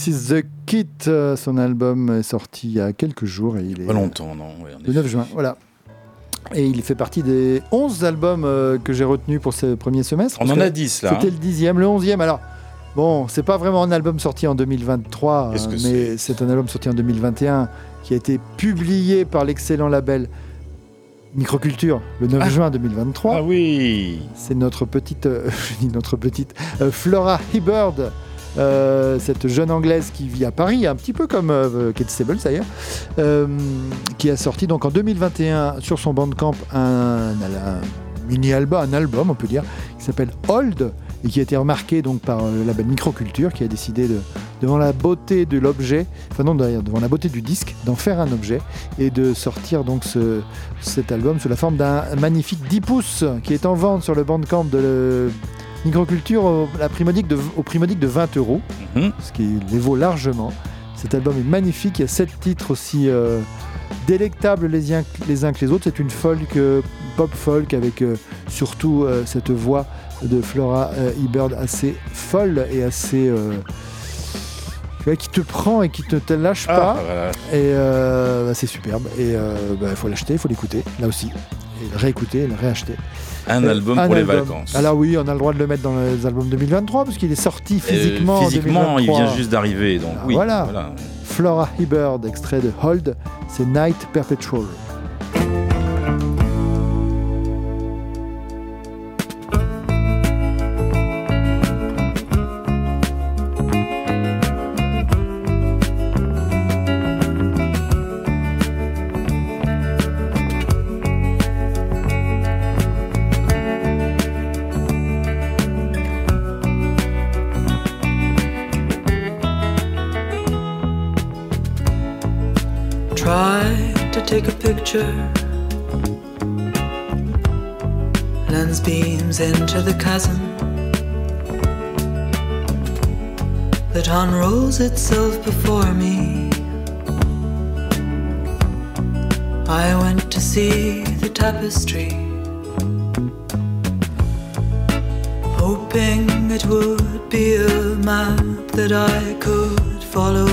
This is the kit, euh, son album est sorti il y a quelques jours et il est Pas longtemps, non. le 9 juin, voilà. Et il fait partie des 11 albums euh, que j'ai retenus pour ce premier semestre. On en a 10, là, C'était hein. le dixième, le onzième. Alors, bon, c'est pas vraiment un album sorti en 2023, Qu'est-ce euh, que mais c'est un album sorti en 2021 qui a été publié par l'excellent label Microculture le 9 Ah. juin 2023. Ah oui C'est notre petite, euh, notre petite, euh, Flora Hibbard, euh, cette jeune anglaise qui vit à Paris, un petit peu comme euh, Kate Stables d'ailleurs, euh, qui a sorti donc en 2021 sur son bandcamp un, mini-album, un album on peut dire, qui s'appelle Old et qui a été remarqué donc par le label Microculture qui a décidé de, devant la beauté de l'objet, enfin non devant la beauté du disque, d'en faire un objet et de sortir donc ce, cet album sous la forme d'un magnifique 10 pouces qui est en vente sur le bandcamp de Microculture au, la prix modique de, au prix modique de 20 euros, ce qui les vaut largement. Cet album est magnifique. Il y a sept titres aussi euh, délectables les uns, les uns que les autres. C'est une folk, euh, pop folk avec euh, surtout cette voix de Flora Ebird assez folle et assez. qui te prend et qui ne te lâche Ah, pas. voilà. Et euh, bah, c'est superbe. Et il faut l'acheter, il faut l'écouter, là aussi. Et le réécouter, et le réacheter. Un album un pour les vacances. Alors oui, on a le droit de le mettre dans les albums 2023 parce qu'il est sorti physiquement. Euh, en physiquement, il 2023. vient juste d'arriver. Donc Ah, oui, voilà. voilà. Flora Hibberd, extrait de Hold, c'est Night Perpetual. Take a picture. Lens beams into the chasm that unrolls itself before me. I went to see the tapestry, hoping it would be a map that I could follow.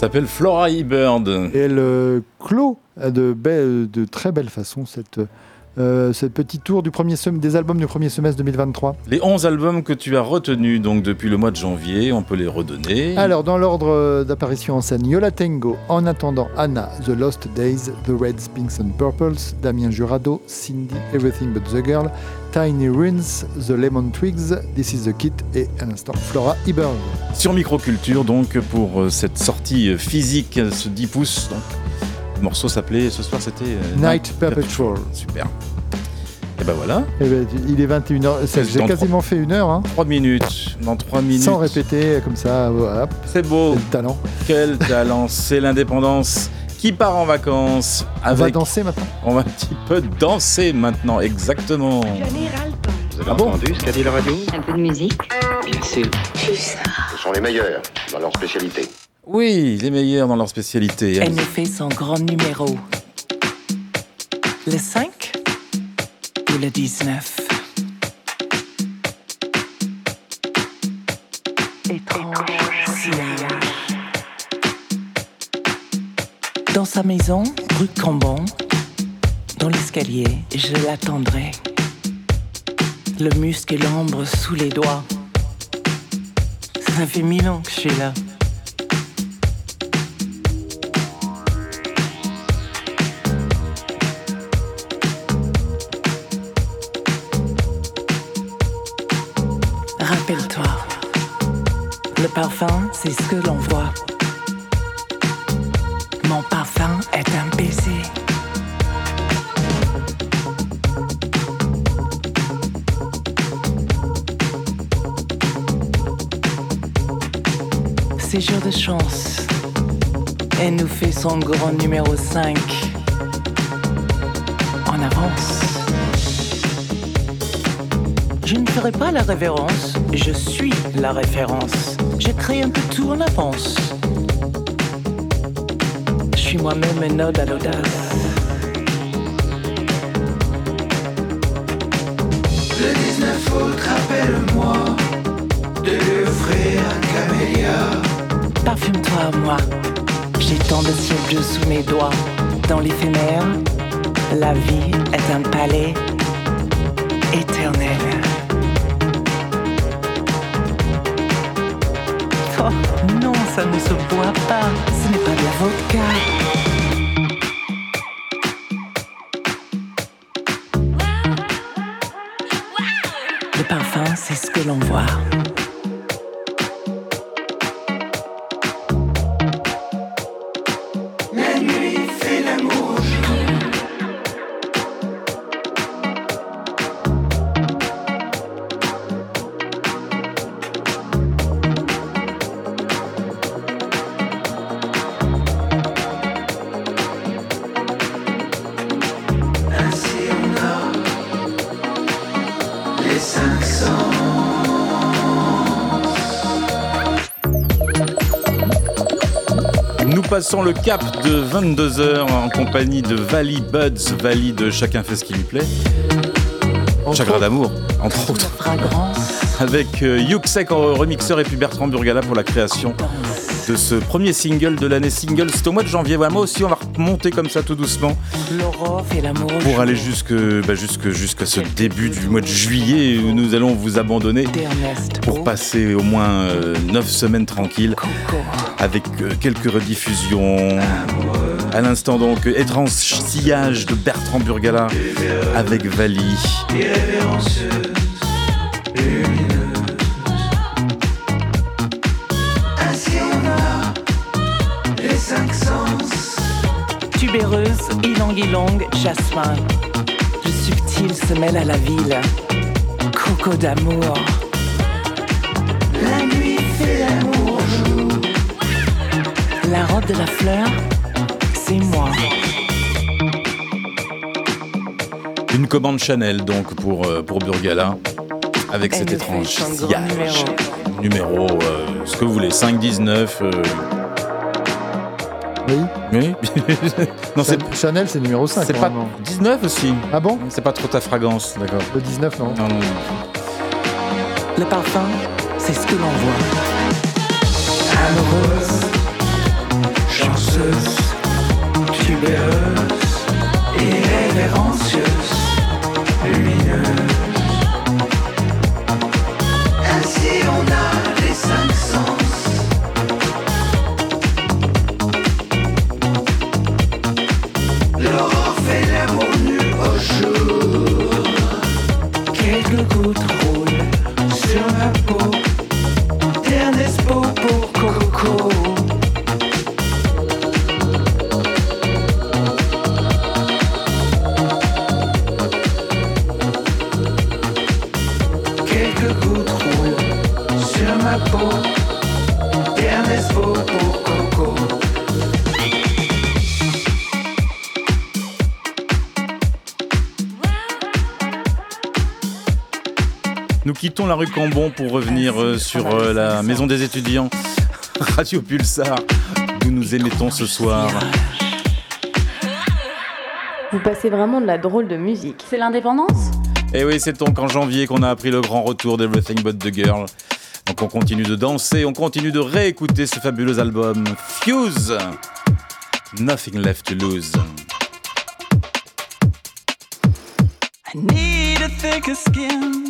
S'appelle Flora Ebird. Et elle clôt de, belle- de très belle façon cette euh, ce petit tour du premier des albums du premier semestre 2023. Les 11 albums que tu as retenus donc depuis le mois de janvier, on peut les redonner. Alors, dans l'ordre euh, d'apparition en scène, Yola Tango, En attendant Anna, The Lost Days, The Reds, Pinks and Purples, Damien Jurado, Cindy, Everything But The Girl, Tiny Ruins, The Lemon Twigs, This Is The Kit et à l'instant Flora Eberg. Sur Microculture, donc, pour euh, cette sortie physique, ce 10 pouces. Donc, le morceau s'appelait, ce soir, c'était euh, Night Perpetual. Super. Et ben voilà. Eh ben, il est 21h, C'est j'ai quasiment fait une heure, hein, 3 minutes. Dans 3 minutes. sans répéter, comme ça, hop, C'est beau. le talent. Quel talent. C'est l'indépendance qui part en vacances. On va Avec... danser maintenant. On va un petit peu danser maintenant, exactement. Vous avez Ah bon entendu ce qu'a dit la radio Un peu de musique. Bien sûr. Ce sont les meilleurs dans leur spécialité. Oui, les meilleurs dans leur spécialité. Elle nous fait son grand numéro. Le 5 ou le 19 Étrange sillage. Dans sa maison, rue Cambon, dans l'escalier, je l'attendrai. Le muscle et l'ambre sous les doigts. Ça fait mille ans que je suis là. Rappelle-toi, le parfum, c'est ce que l'on voit. Mon parfum est un baiser. C'est jour de chance. Elle nous fait son grand numéro 5. Je ne ferai pas la révérence, je suis la référence. J'ai créé un peu tout en avance. Je suis moi-même une ode à l'audace. Le 19 août, rappelle-moi de lui offrir un camélia. Parfume-toi à moi. J'ai tant de siècles sous mes doigts. Dans l'éphémère, la vie est un palais non, ça ne se boit pas. Ce n'est pas de la vodka. Le parfum, c'est ce que l'on voit. Nous passons le cap de 22h en compagnie de Vali Buds, Vali de Chacun fait ce qui lui plaît. Chagrin d'amour, entre autres. Avec euh, Yuxek en remixeur et puis Bertrand Burgala pour la création de ce premier single de l'année single. C'est au mois de janvier. Voilà, moi aussi, on va remonter comme ça tout doucement pour aller jusque, bah, jusque, jusqu'à ce début du mois de juillet où nous allons vous abandonner pour passer au moins 9 semaines tranquilles avec euh, quelques rediffusions. À l'instant donc, étrange sillage de Bertrand Burgala avec Vali. Tubéreuse, ylang-ylang, jasmin. Le subtil se mêle à la ville. Coco d'amour. La nuit fait l'amour jour. La robe de la fleur, c'est moi. Une commande Chanel donc pour, euh, pour Burgala avec cet étrange sillage. Numéro, euh, ce que vous voulez, 5, 19. euh, Oui. Oui. non, c'est Chan- Chanel, c'est numéro 5. c'est pas 19 aussi. Ah bon C'est pas trop ta fragrance, d'accord. Le 19, non. Non, non, non. Le parfum, c'est ce que l'on voit. Amoureuse, chanceuse, tubéreuse, irrévérencieuse. lumineuse. Quittons la rue Cambon pour revenir euh, sur euh, la maison des étudiants, Radio Pulsar, où nous émettons ce soir. Vous passez vraiment de la drôle de musique. C'est l'indépendance? Et oui, c'est donc en janvier qu'on a appris le grand retour d'Everything But the Girl. Donc on continue de danser, on continue de réécouter ce fabuleux album Fuse. Nothing left to lose. I need a thicker skin.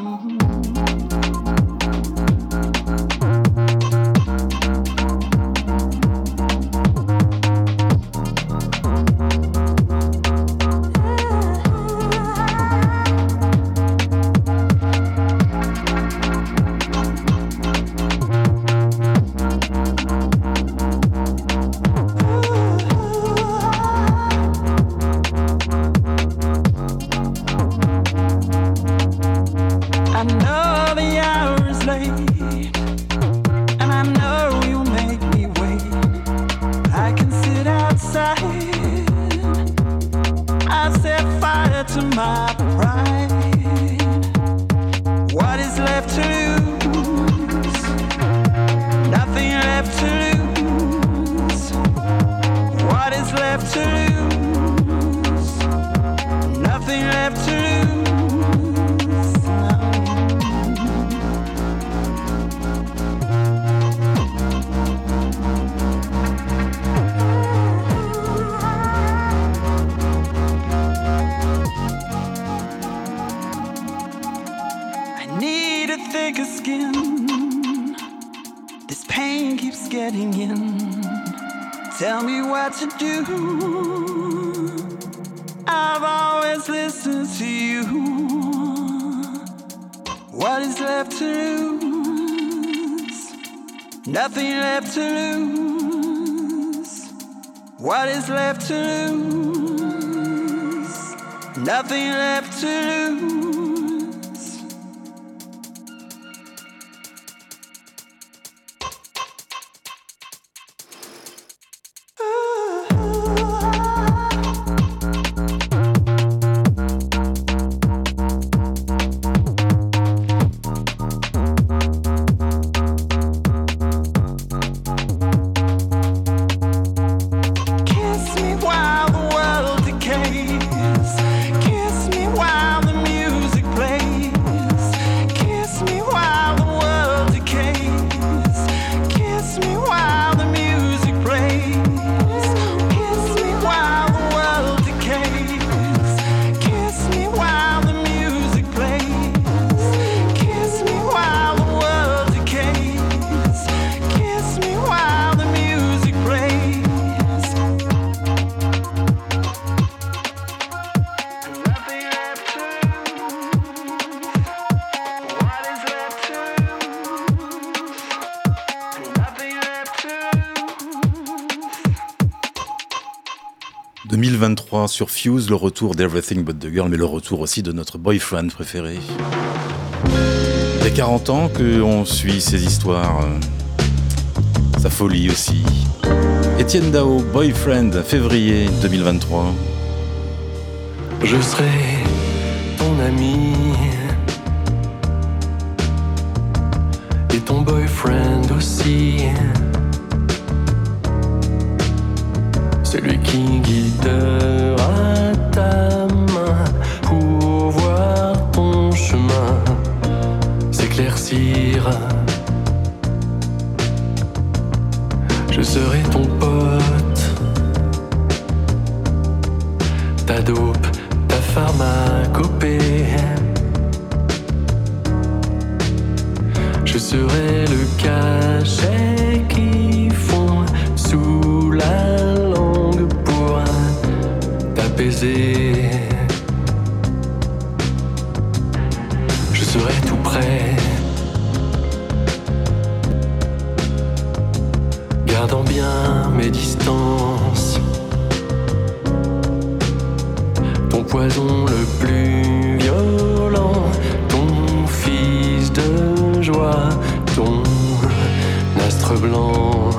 2023 sur Fuse, le retour d'Everything But the Girl, mais le retour aussi de notre boyfriend préféré. Il y a 40 ans qu'on suit ces histoires, euh, sa folie aussi. Étienne Dao, boyfriend, février 2023. Je serai ton ami ton boyfriend aussi. Celui qui guidera ta main pour voir ton chemin s'éclaircir. Je serai ton pote, ta dope, ta pharmacopée. Je serai le cachet qui fond sous la Je serai tout près, gardant bien mes distances. Ton poison le plus violent, ton fils de joie, ton astre blanc.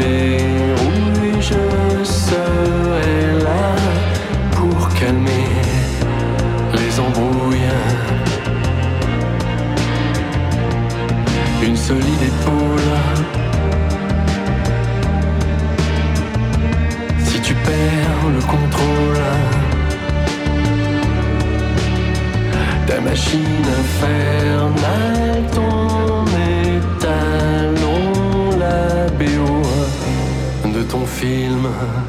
Tu film.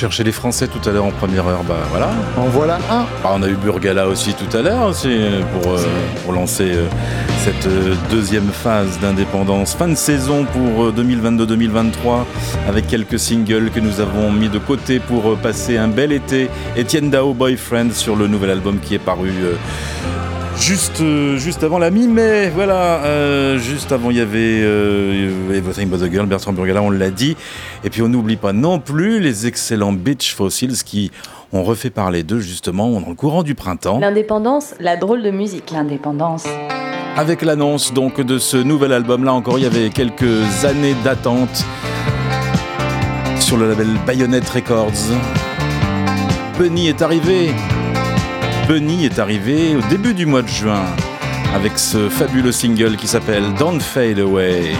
Cherchait les Français tout à l'heure en première heure, bah voilà. En voilà un. Bah, on a eu Burgala aussi tout à l'heure aussi, pour, euh, pour lancer euh, cette euh, deuxième phase d'indépendance. Fin de saison pour euh, 2022-2023 avec quelques singles que nous avons mis de côté pour passer un bel été. Etienne Dao Boyfriend sur le nouvel album qui est paru Juste, euh, juste avant la mi-mai, voilà. euh, juste avant, il y avait euh, Everything But the Girl, Bertrand Burgala, on l'a dit. Et puis, on n'oublie pas non plus les excellents Beach Fossils qui ont refait parler d'eux, justement, dans le courant du printemps. L'indépendance, la drôle de musique. L'indépendance. Avec l'annonce donc de ce nouvel album, là encore, il y avait quelques années d'attente sur le label Bayonet Records. Bunny est arrivé. Bunny est arrivé au début du mois de juin avec ce fabuleux single qui s'appelle Don't Fade Away.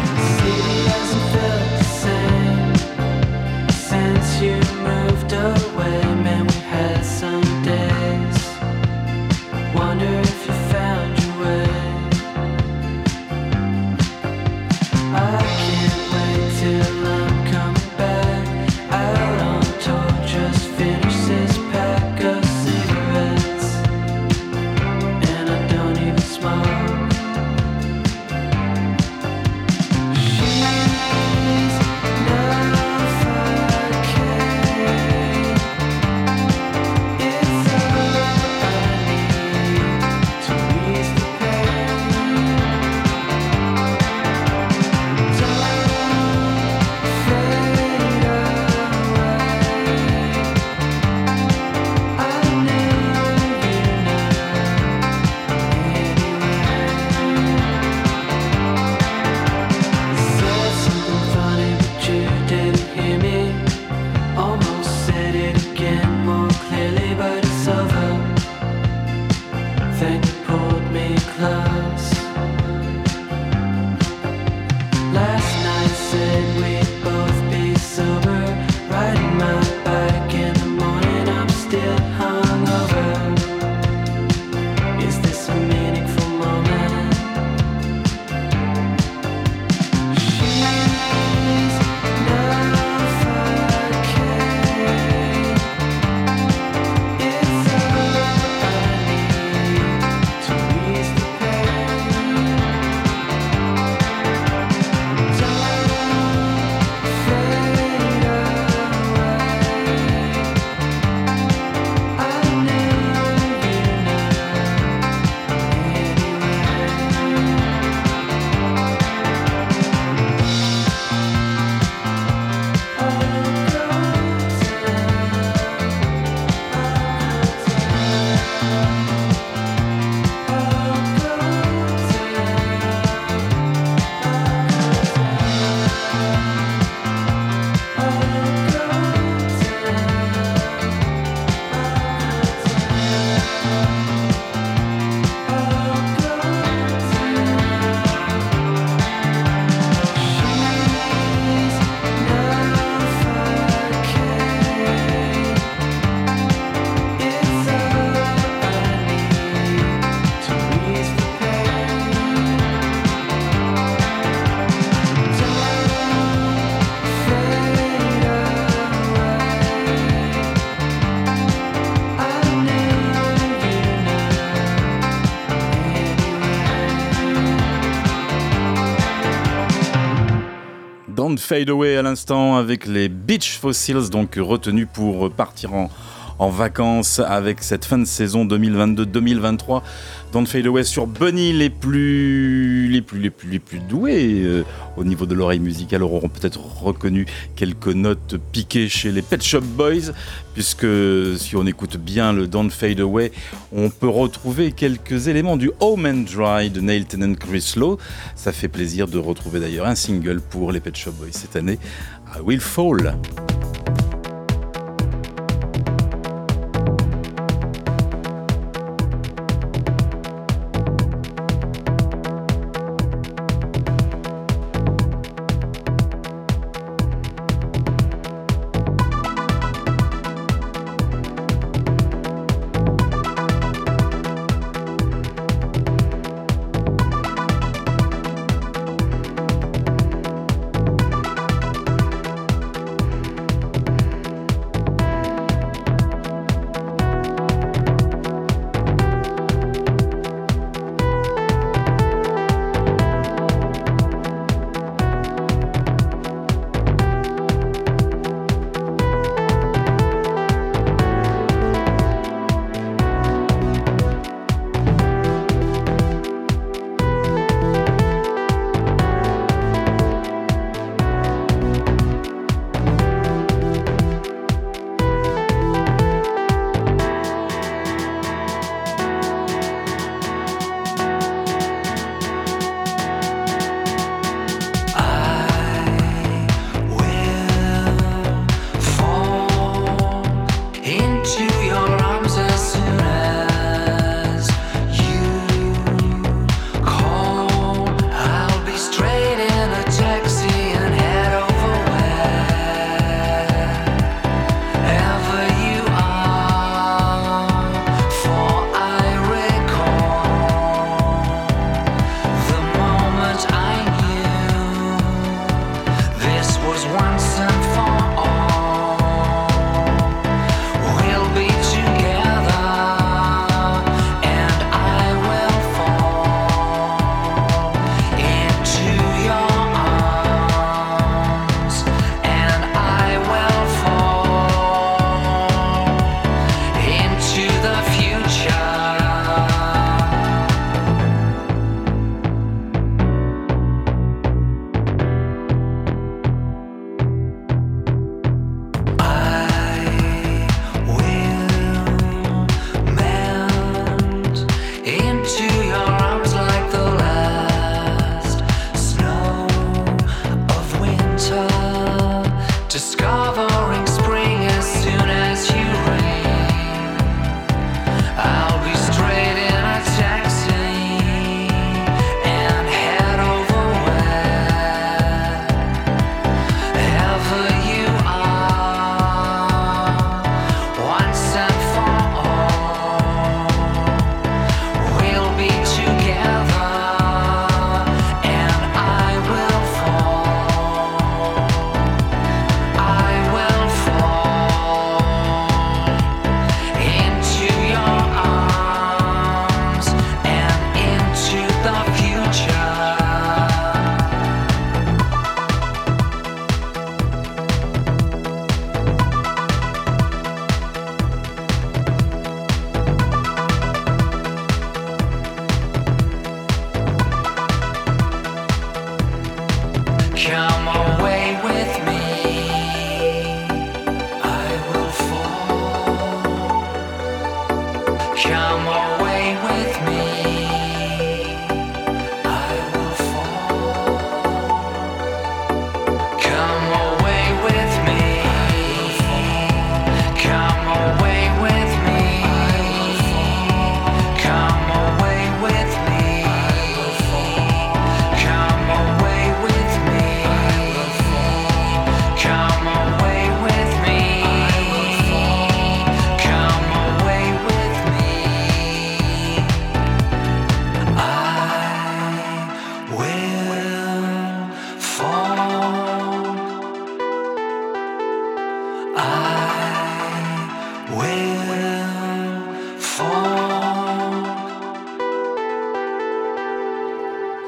Fade Away à l'instant avec les Beach Fossils, donc retenus pour partir en, vacances avec cette fin de saison 2022-2023. Don't Fade Away sur Bunny, les plus, les plus, les plus, les plus doués euh, au niveau de l'oreille musicale auront peut-être reconnu quelques notes piquées chez les Pet Shop Boys, puisque si on écoute bien le Don't Fade Away, on peut retrouver quelques éléments du Home and Dry de Neil Tennant Chris Lowe. Ça fait plaisir de retrouver d'ailleurs un single pour les Pet Shop Boys cette année, I Will Fall.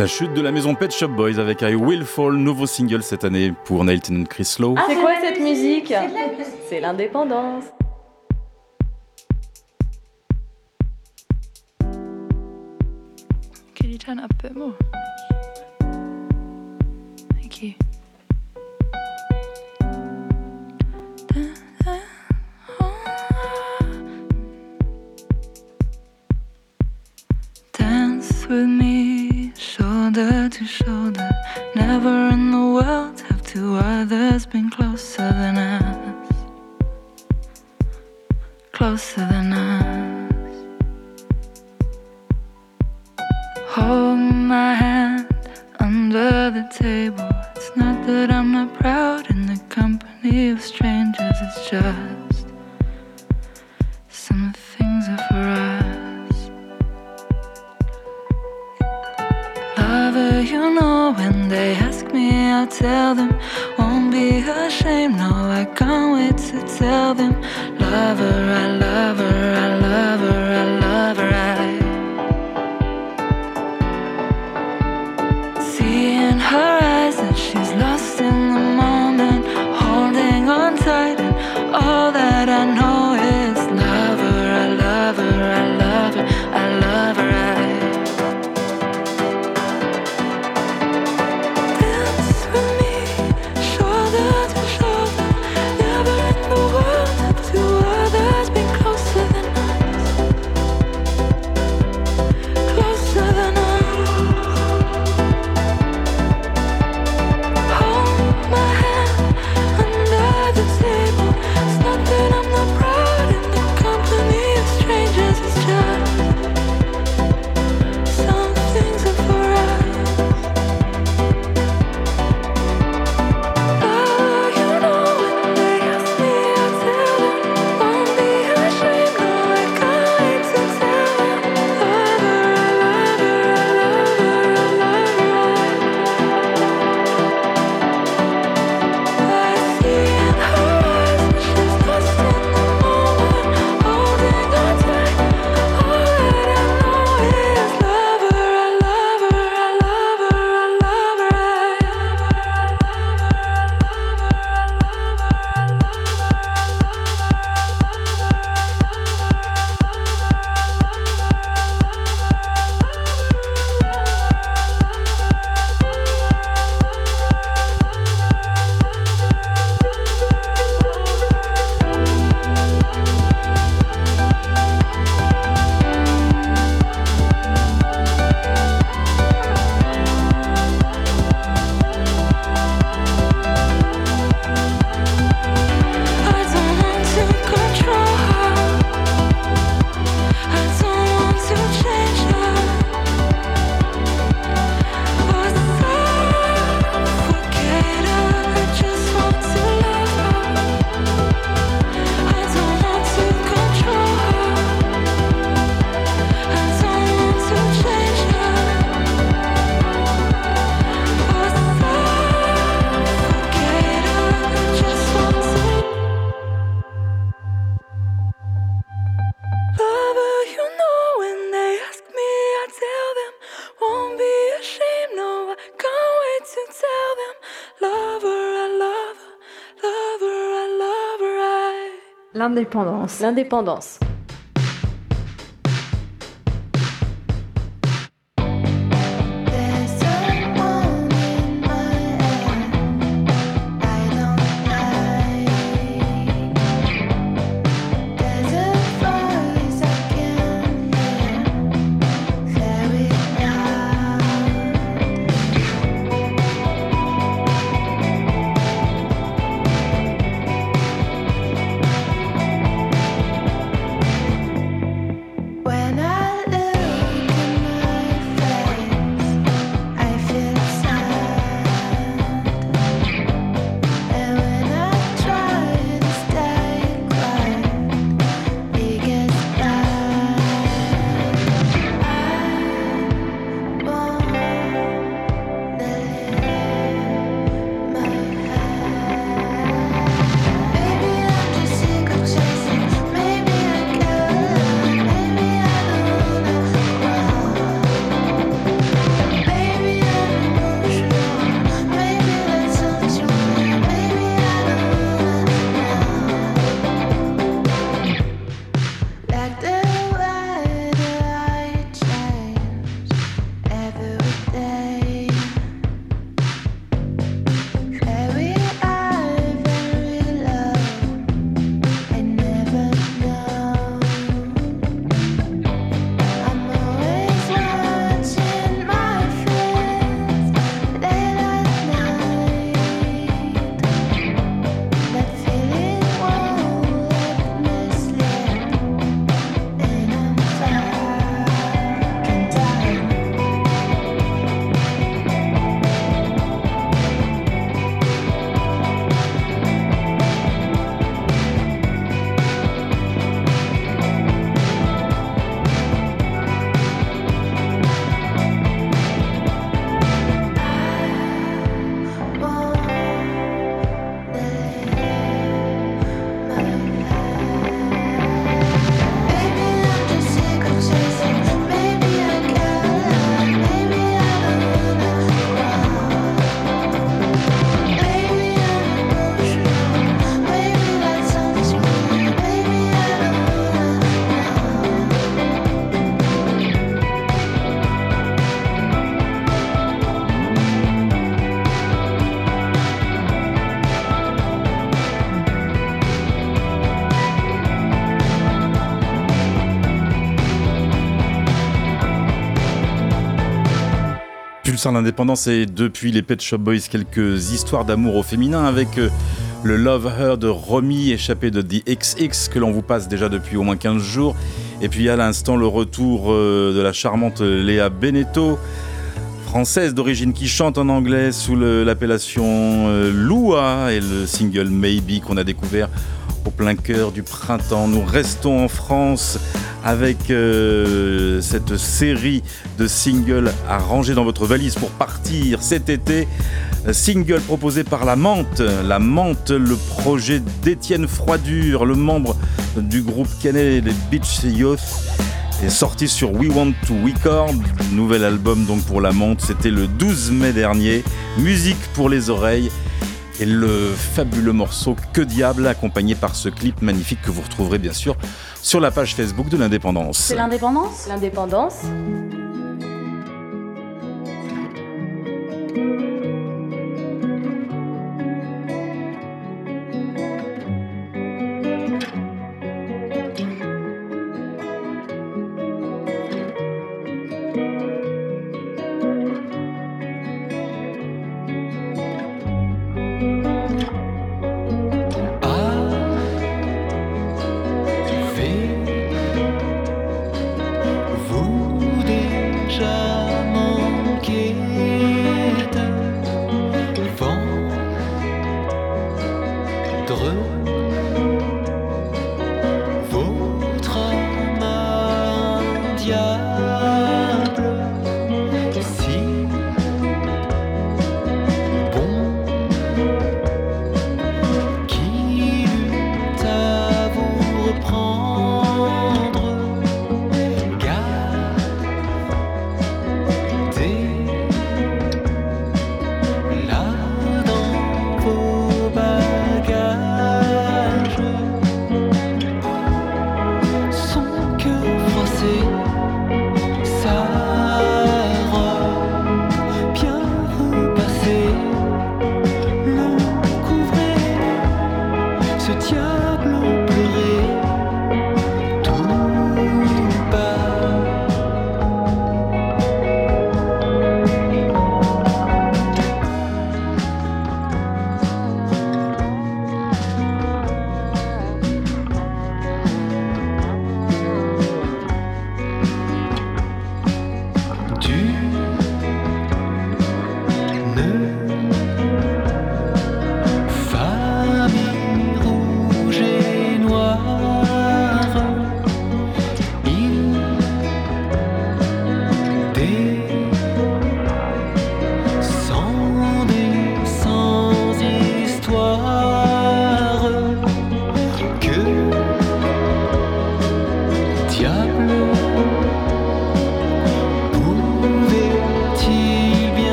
La chute de la maison Pet Shop Boys avec I Will Fall, nouveau single cette année pour Neil Tennant Crislow. Ah, c'est quoi cette musique C'est l'indépendance. Can you turn up a bit more? Thank you. Dance with me. to shoulder. Never in the world have two others been closer than us. Closer than us. Hold my hand under the table. It's not that I'm not proud in the company of strangers, it's just. I'll tell them. Won't be ashamed, no, I can't wait to tell them. Lover, I love her, I love her. L'indépendance. L'indépendance. L'indépendance et depuis les Pet Shop Boys quelques histoires d'amour au féminin avec euh, le Love Her de Romy échappé de The XX que l'on vous passe déjà depuis au moins 15 jours et puis à l'instant le retour euh, de la charmante Léa Beneteau française d'origine qui chante en anglais sous l'appellation euh, Lua et le single Maybe qu'on a découvert au plein cœur du printemps. Nous restons en France avec euh, cette série de singles à ranger dans votre valise pour partir cet été. Single proposé par La Menthe. La Menthe, le projet d'Étienne Froidure, le membre du groupe canet les Beach Youth est sorti sur We Want to Record, nouvel album donc pour La Menthe, c'était le 12 mai dernier, musique pour les oreilles et le fabuleux morceau Que Diable accompagné par ce clip magnifique que vous retrouverez bien sûr sur la page Facebook de l'Indépendance. C'est l'indépendance L'indépendance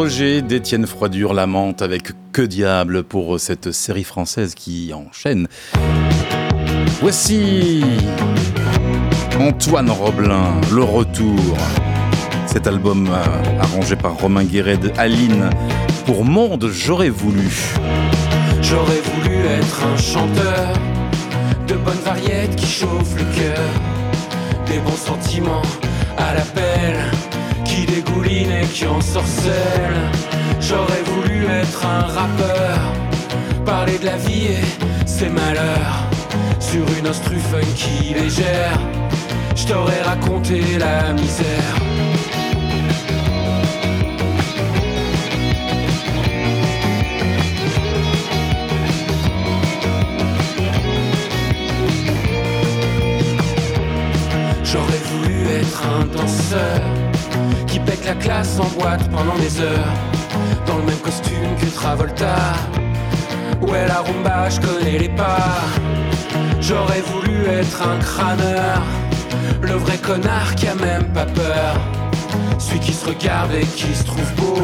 projet d'Étienne Froidure Lamante avec Que diable pour cette série française qui enchaîne. Voici Antoine Roblin, Le Retour. Cet album euh, arrangé par Romain Guéret de Aline pour Monde, j'aurais voulu. J'aurais voulu être un chanteur de bonnes variétés qui chauffent le cœur, des bons sentiments à l'appel, qui dégouline et qui ensorcelle. J'aurais voulu être un rappeur, parler de la vie et ses malheurs, sur une instru funky légère. Je t'aurais raconté la misère. J'aurais voulu être un danseur la classe en boîte pendant des heures, dans le même costume que Travolta. Ouais, la rumba, je connais les pas. J'aurais voulu être un crâneur, le vrai connard qui a même pas peur. Celui qui se regarde et qui se trouve beau,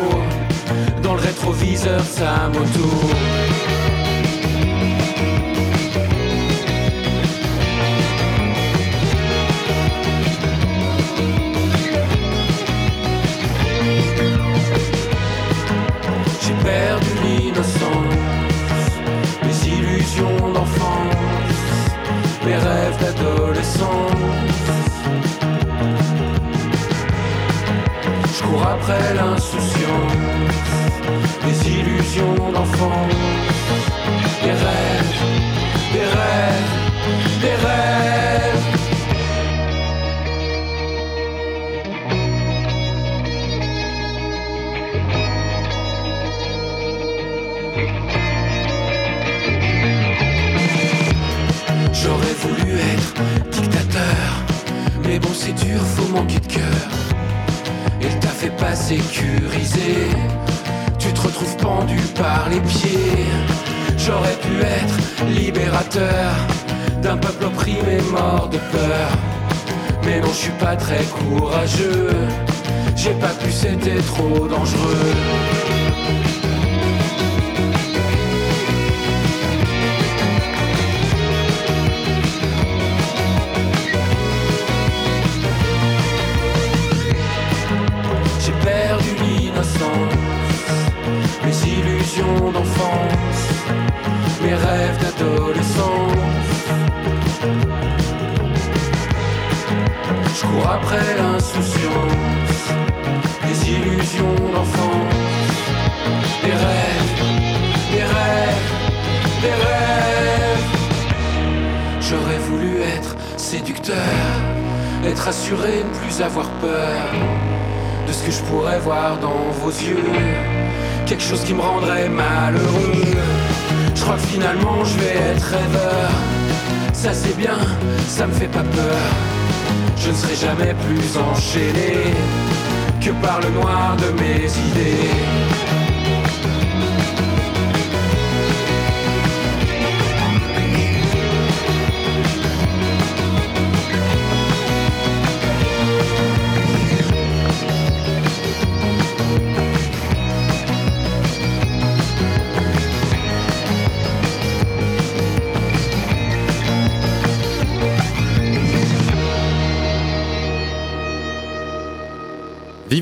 dans le rétroviseur de sa moto. Après l'insouciance, illusions d'enfance, mes rêves d'adolescence. Je cours après l'insouciance, des illusions d'enfance, des rêves, des rêves, des rêves. J'aurais voulu être séducteur, être assuré, ne plus avoir peur ce que je pourrais voir dans vos yeux. Quelque chose qui me rendrait malheureux. Je crois que finalement je vais être rêveur. Ça c'est bien, ça me fait pas peur. Je ne serai jamais plus enchaîné que par le noir de mes idées.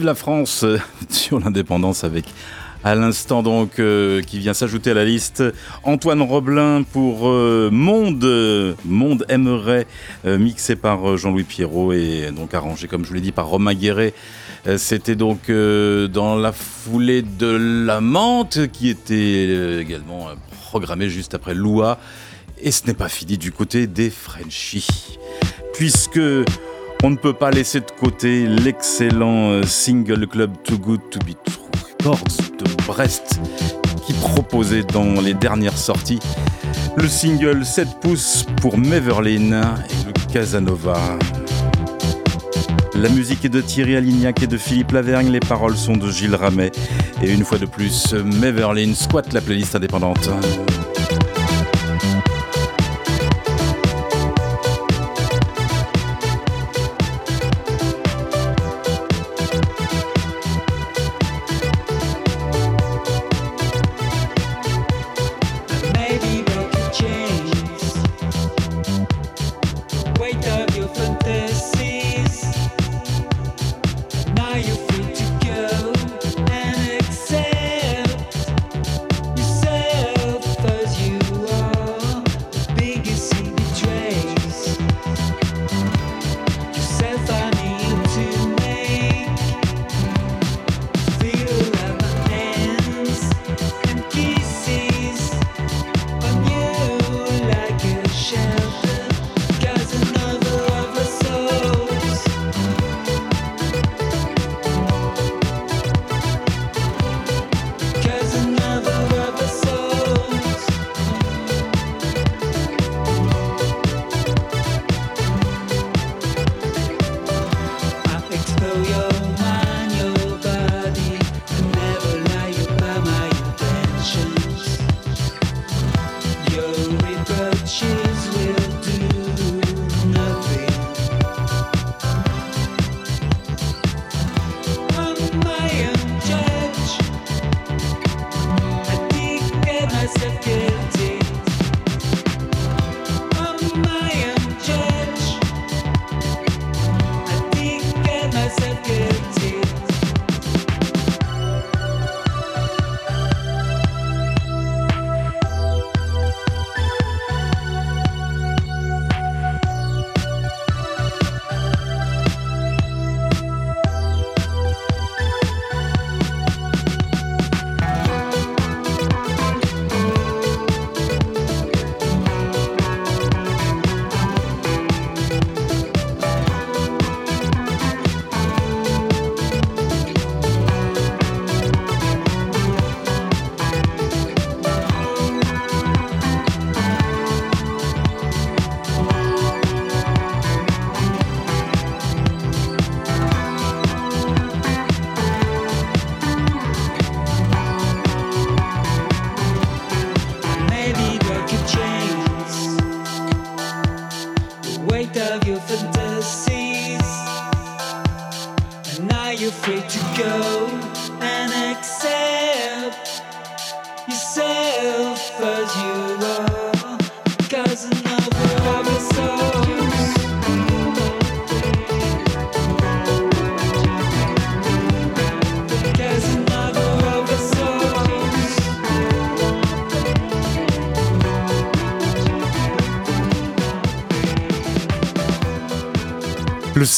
Vive la France euh, sur l'indépendance avec à l'instant donc euh, qui vient s'ajouter à la liste Antoine Roblin pour euh, Monde. Monde aimerait mixé par Jean-Louis Pierrot et donc arrangé comme je vous l'ai dit par Romain Guéret. C'était donc dans la foulée de La Menthe qui était également programmé juste après Loua. Et ce n'est pas fini du côté des Frenchies. Puisque on ne peut pas laisser de côté l'excellent euh, single club Too Good To Be True Records de Brest qui proposait dans les dernières sorties le single 7 pouces pour Meverlin et le Casanova. La musique est de Thierry Alignac et de Philippe Lavergne, les paroles sont de Gilles Ramet et une fois de plus, Meverlin squatte la playlist indépendante.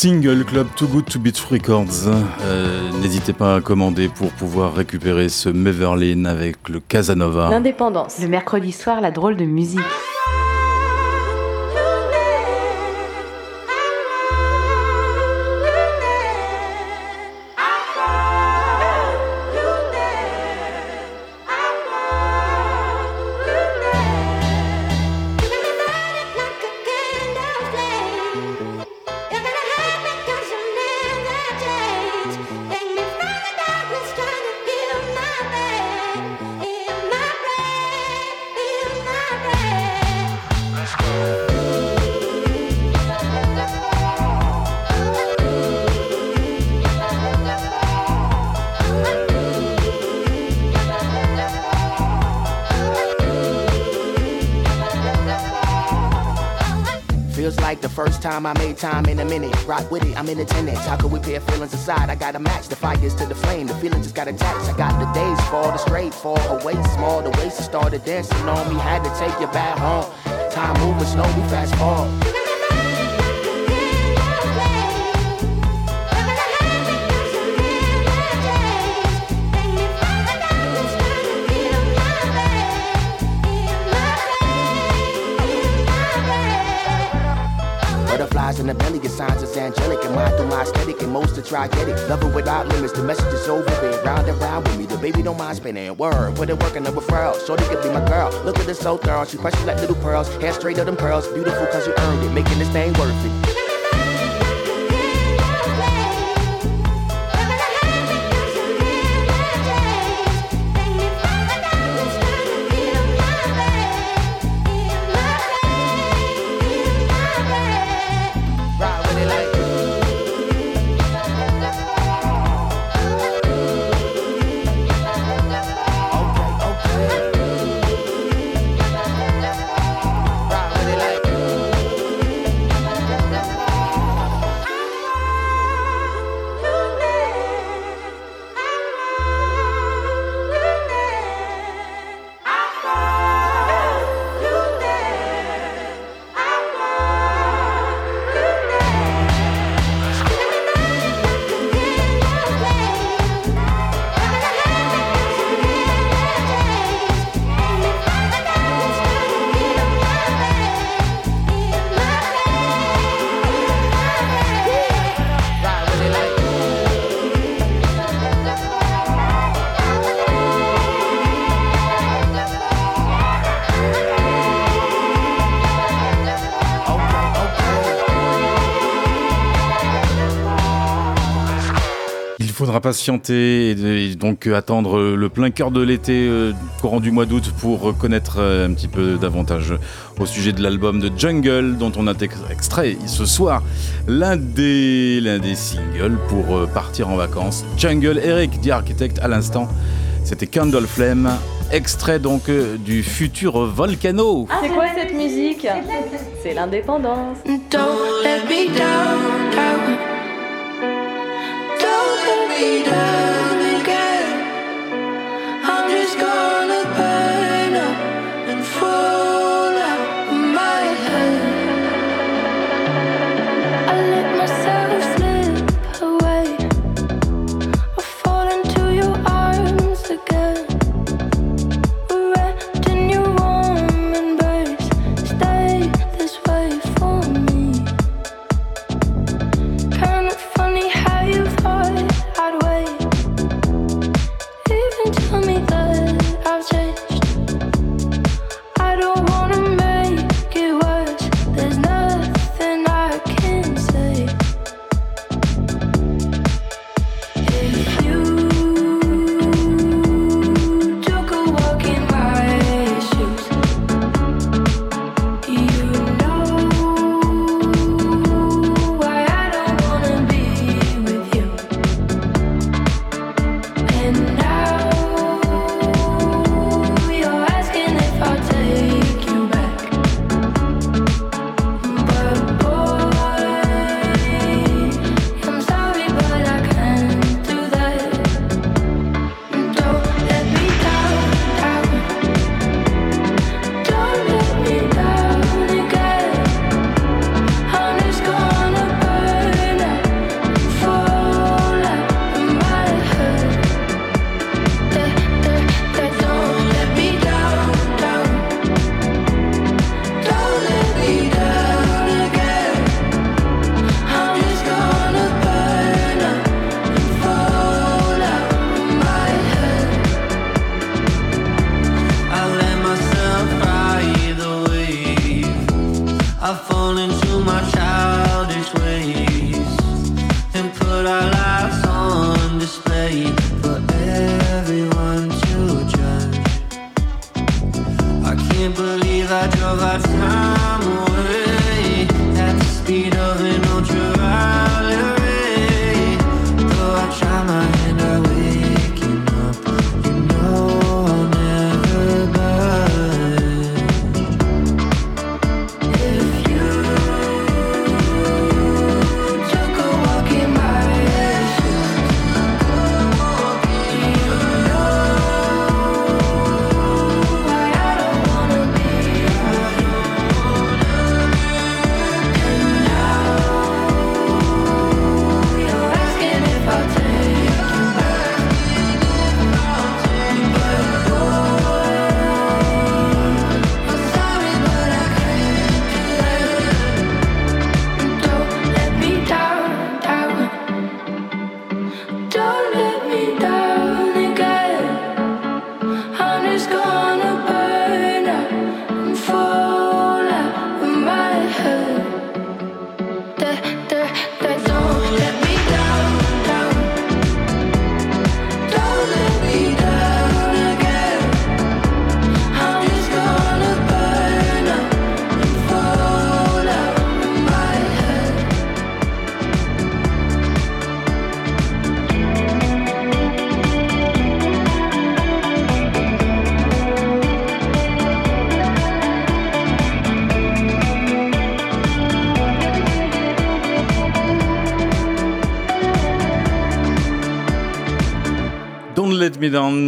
Single club Too Good To Be True Records. Euh, N'hésitez pas à commander pour pouvoir récupérer ce Meverlin avec le Casanova. L'indépendance. Le mercredi soir, la drôle de musique. Time I made time in a minute. Rock with it, I'm in attendance. How could we pair feelings aside? I gotta match the fires to the flame. The feeling just got attached. I got the days fall the straight, fall away small. The waist started dancing on me. Had to take you back home. Time moving slow, we fast forward. Butterflies in the belly, your signs is angelic. And mine through my aesthetic, and most to try get it. Love it without limits, the message is over it. Round and round with me, the baby don't mind spinning. Word, put it working the referral. Shorty could be my girl. Look at this so thorough, she precious like little pearls. Hair straight of them pearls, beautiful cause you earned it. Making this thing worth it. impatienter et, donc euh, attendre euh, le plein cœur de l'été, euh, courant du mois d'août, pour connaître un petit peu davantage au sujet de l'album de Jungle, dont on a extrait ce soir l'un des, des singles pour partir en vacances. Jungle, Eric, The Architect, à l'instant. C'était Candle Flame, extrait donc du futur Volcano. Ah, c'est quoi cette musique? C'est l'indépendance. brighter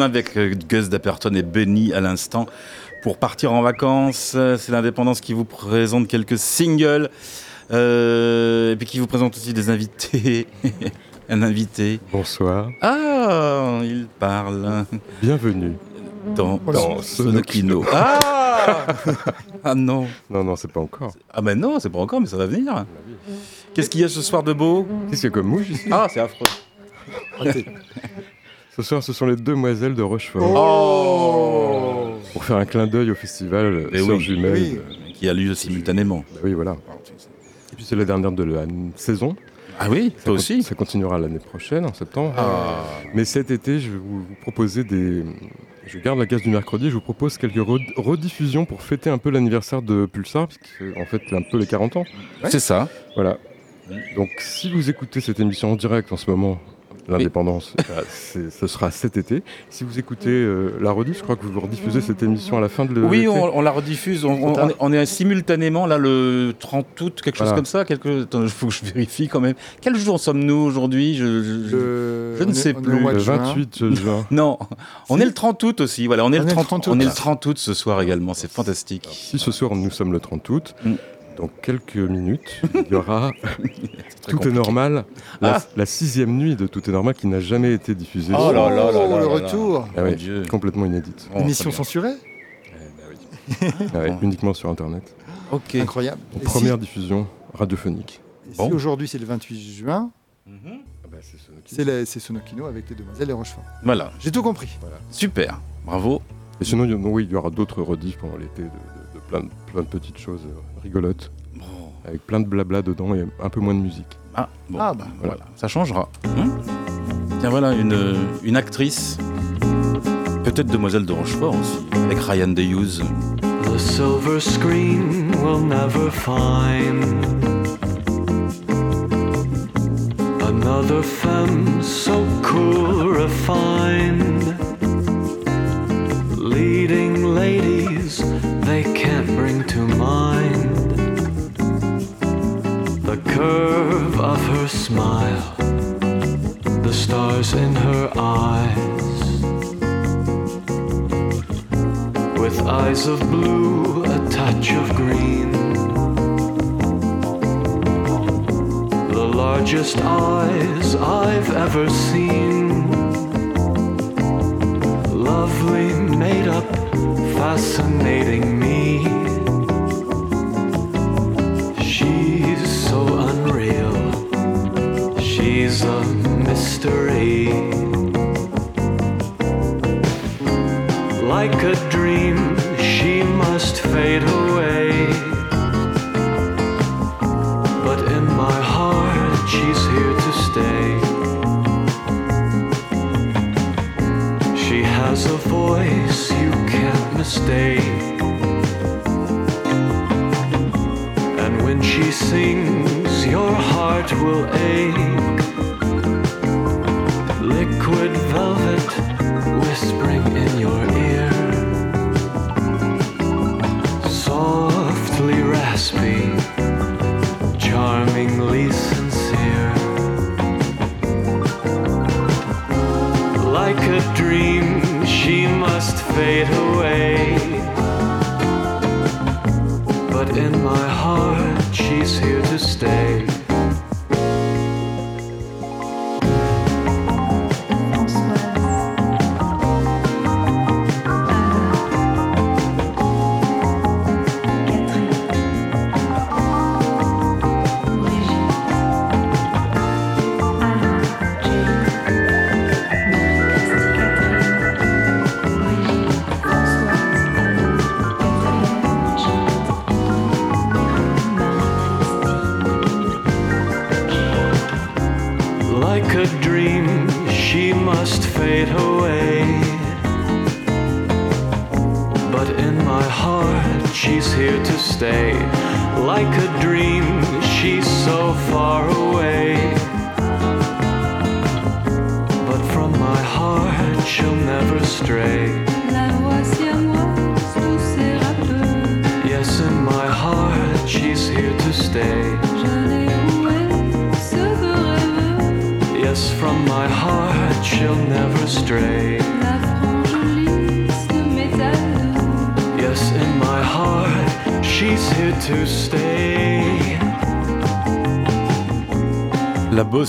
Avec euh, Gus Dapperton et Benny à l'instant pour partir en vacances. Euh, c'est l'indépendance qui vous présente quelques singles euh, et puis qui vous présente aussi des invités. Un invité. Bonsoir. Ah, il parle. Bienvenue. Dans, dans Sonokino. Ah Ah non. Non, non, c'est pas encore. Ah ben non, c'est pas encore, mais ça va venir. Ah, bah Qu'est-ce qu'il y a ce soir de beau? Qu'est-ce qu'il y a comme mouche ici? Ah, c'est affreux. Ce soir, ce sont les demoiselles de Rochefort. Oh, oh. Pour faire un clin d'œil au festival euh, eh des oui, Jumelles. Euh, Qui a lieu simultanément. Bah oui, voilà. Et puis c'est la dernière de la saison. Ah oui, ça toi aussi Ça continuera l'année prochaine, en septembre. Ah. Mais cet été, je vais vous, proposer des... Je garde la case du mercredi, je vous propose quelques rediffusions pour fêter un peu l'anniversaire de Pulsar, parce que en fait, un peu les 40 ans. C'est ça. Voilà. Donc si vous écoutez cette émission en direct en ce moment, l'indépendance, c'est- ce sera cet été. Si vous écoutez euh, la rediff, je crois que vous rediffusez cette émission à la fin de Oui, l'été. on, on la rediffuse. On, on- on est, on est simultanément là le 30 août, quelque chose comme ça. Quelque... Attends, il faut que je vérifie quand même. Quel jour sommes-nous aujourd'hui? Je, je- Le- je ne sais plus. Le juin. 28 juin. Non, on est le 30 août aussi. Voilà, on est, On le, est le 30, 30 août. on est le 30 août ce soir également. C'est fantastique. Si ce soir nous sommes le 30 août, Mm. Dans quelques minutes, il y aura Tout est normal, la, Ah. la sixième nuit de Tout est normal qui n'a jamais été diffusée. Oh là là là là le retour. Ah Mon oui, Dieu. complètement inédite. Oh, Émission censurée Ah ouais, Bon. uniquement sur internet. Ok. Incroyable. Et première si- diffusion radiophonique. et si Bon. aujourd'hui c'est le 28 juin, Mhm. Ah bah, c'est Sonokino avec les demoiselles et Rochefort. Voilà, J'ai tout compris. super. Bravo. Et sinon, il y, a- oui, il y aura d'autres rediffs pendant l'été de, de- de plein, de, plein de petites choses euh, rigolotes, Bon. avec plein de blabla dedans et un peu moins de musique. Ah, bon. Ah bah. Voilà, ça changera. Hein Tiens, voilà une, une actrice. Peut-être Demoiselle de Rochefort aussi, avec Ryan Hughes. The silver screen will never find another femme so cool, refined. Leading ladies they can't bring to mind the curve of her smile, the stars in her eyes. with eyes of blue, a touch of green. The largest eyes I've ever seen. Lovely, made up, fascinating me. She's so unreal. She's a mystery. Like a dream, can't. And when she sings, your heart will ache. Liquid velvet whispering in your ear. Softly raspy, charmingly sincere. Like a dream, she must fade away.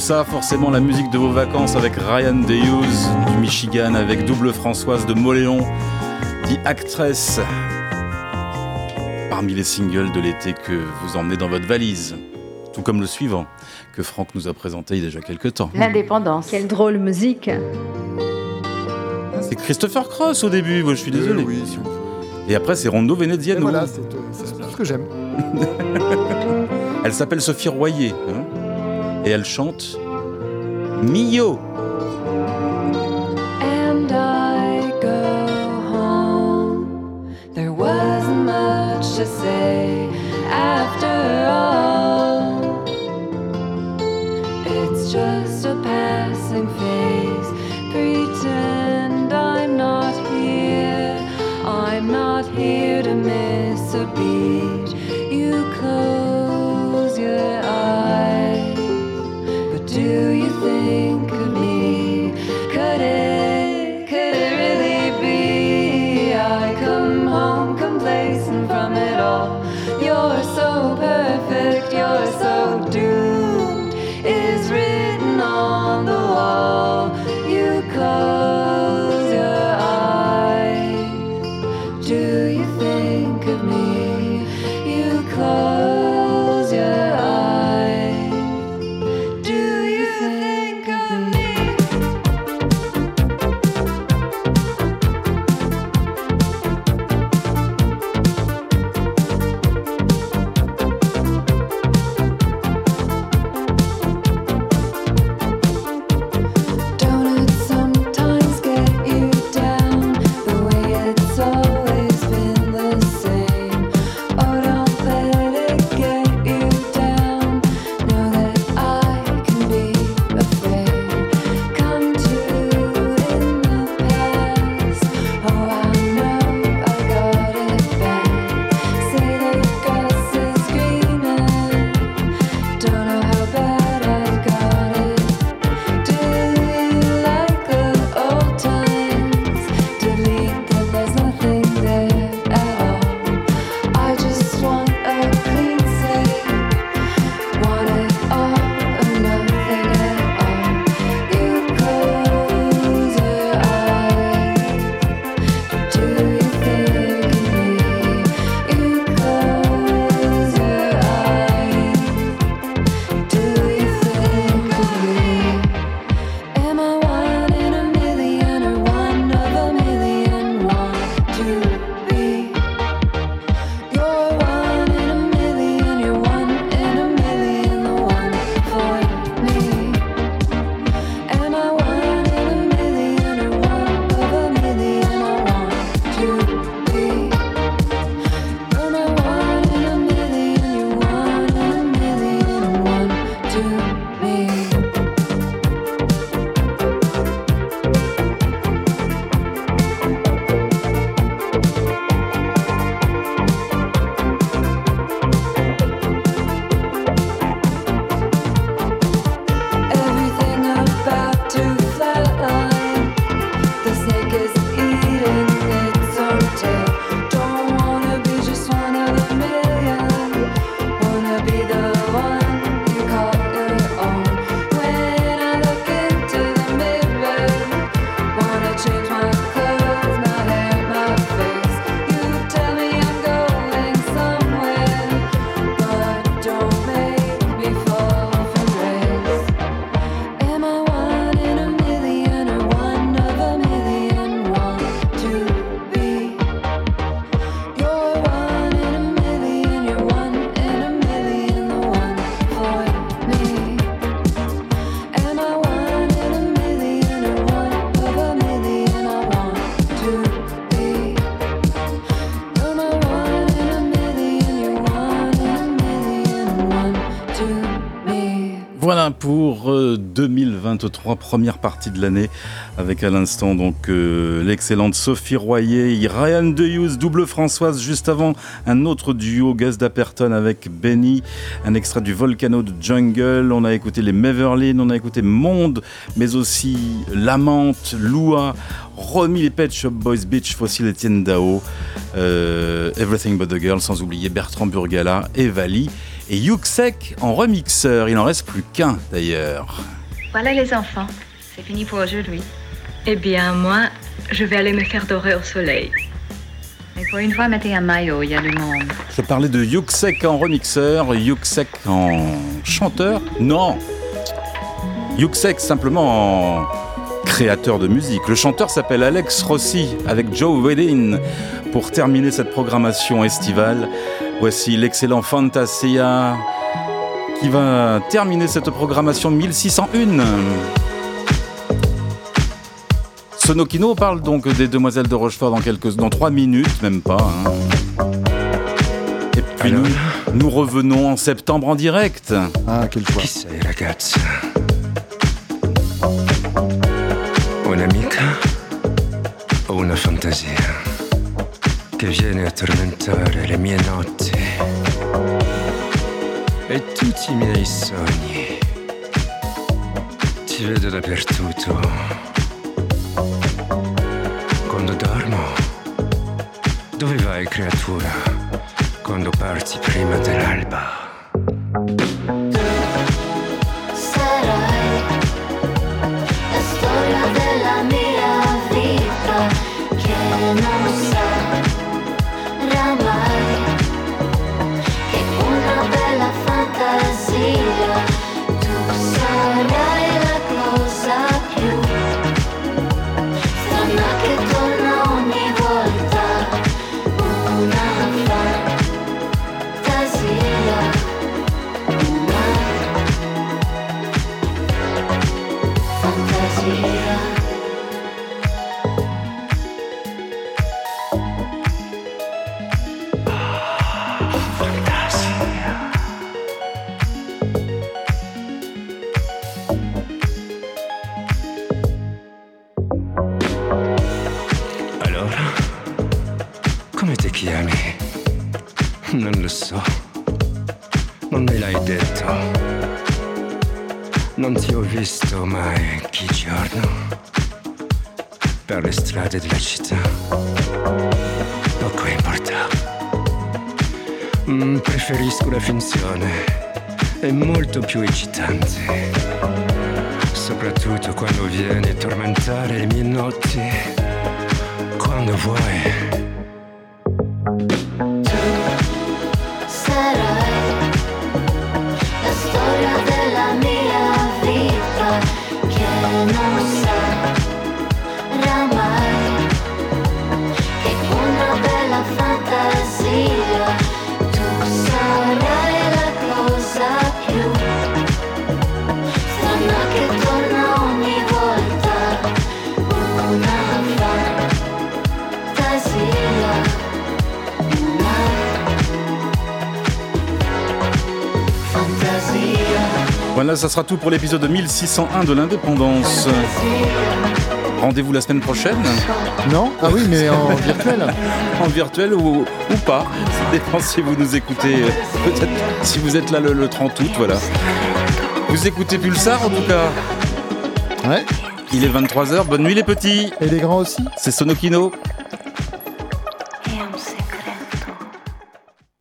forcément la musique de vos vacances avec Ryan Deuse du Michigan, avec Double Françoise de Moléon, dit actrice, parmi les singles de l'été que vous emmenez dans votre valise, tout comme le suivant que Franck nous a présenté il y a déjà quelques temps. L'indépendance. Quelle drôle musique. C'est Christopher Cross au début, moi je suis désolé. Et après c'est Rondo Veneziano. Voilà, euh, c'est ce que j'aime. Elle s'appelle Sophie Royer. Hein. Et elle chante Mio 2023, première partie de l'année, avec à l'instant donc euh, l'excellente Sophie Royer, Ryan Dehughes, double Françoise, juste avant un autre duo, Gus Dapperton avec Benny, un extrait du Volcano de Jungle, on a écouté les Meverlin, on a écouté Monde, mais aussi Lamente, Lua, Romy les Pet Shop Boys Beach, Fossil Etienne Dao, euh, Everything But The Girl, sans oublier Bertrand Burgala et Vali et Yuxek en remixeur. Il en reste plus qu'un d'ailleurs. Voilà les enfants, c'est fini pour aujourd'hui. Eh bien, moi, je vais aller me faire dorer au soleil. Et pour une fois, mettez un maillot, il y a du monde. Je parlais de Yuxek en remixeur, Yuxek en chanteur Non Yuxek simplement en créateur de musique. Le chanteur s'appelle Alex Rossi avec Joe Wedin pour terminer cette programmation estivale. Voici l'excellent Fantasia qui va terminer cette programmation 1601. Sonokino parle donc des Demoiselles de Rochefort dans quelques, dans trois minutes, même pas. Hein. Et puis nous, revenons en septembre en direct. Ah, quelle fois. Qui c'est la gazza Una amica o una fantasia? Che viene a tormentare le mie notti e tutti i miei sogni? Ti vedo dappertutto. Quando dormo, dove vai creatura? Quando parti prima dell'alba. Ça sera tout pour l'épisode 1601 de l'indépendance. Rendez-vous la semaine prochaine Non Ah oui, mais en virtuel En virtuel ou, ou pas. Ça dépend si vous nous écoutez. euh, Peut-être si vous êtes là le, le 30 août, voilà. Vous écoutez Pulsar en tout cas Ouais. Il est 23h, bonne nuit les petits Et les grands aussi C'est Sonokino.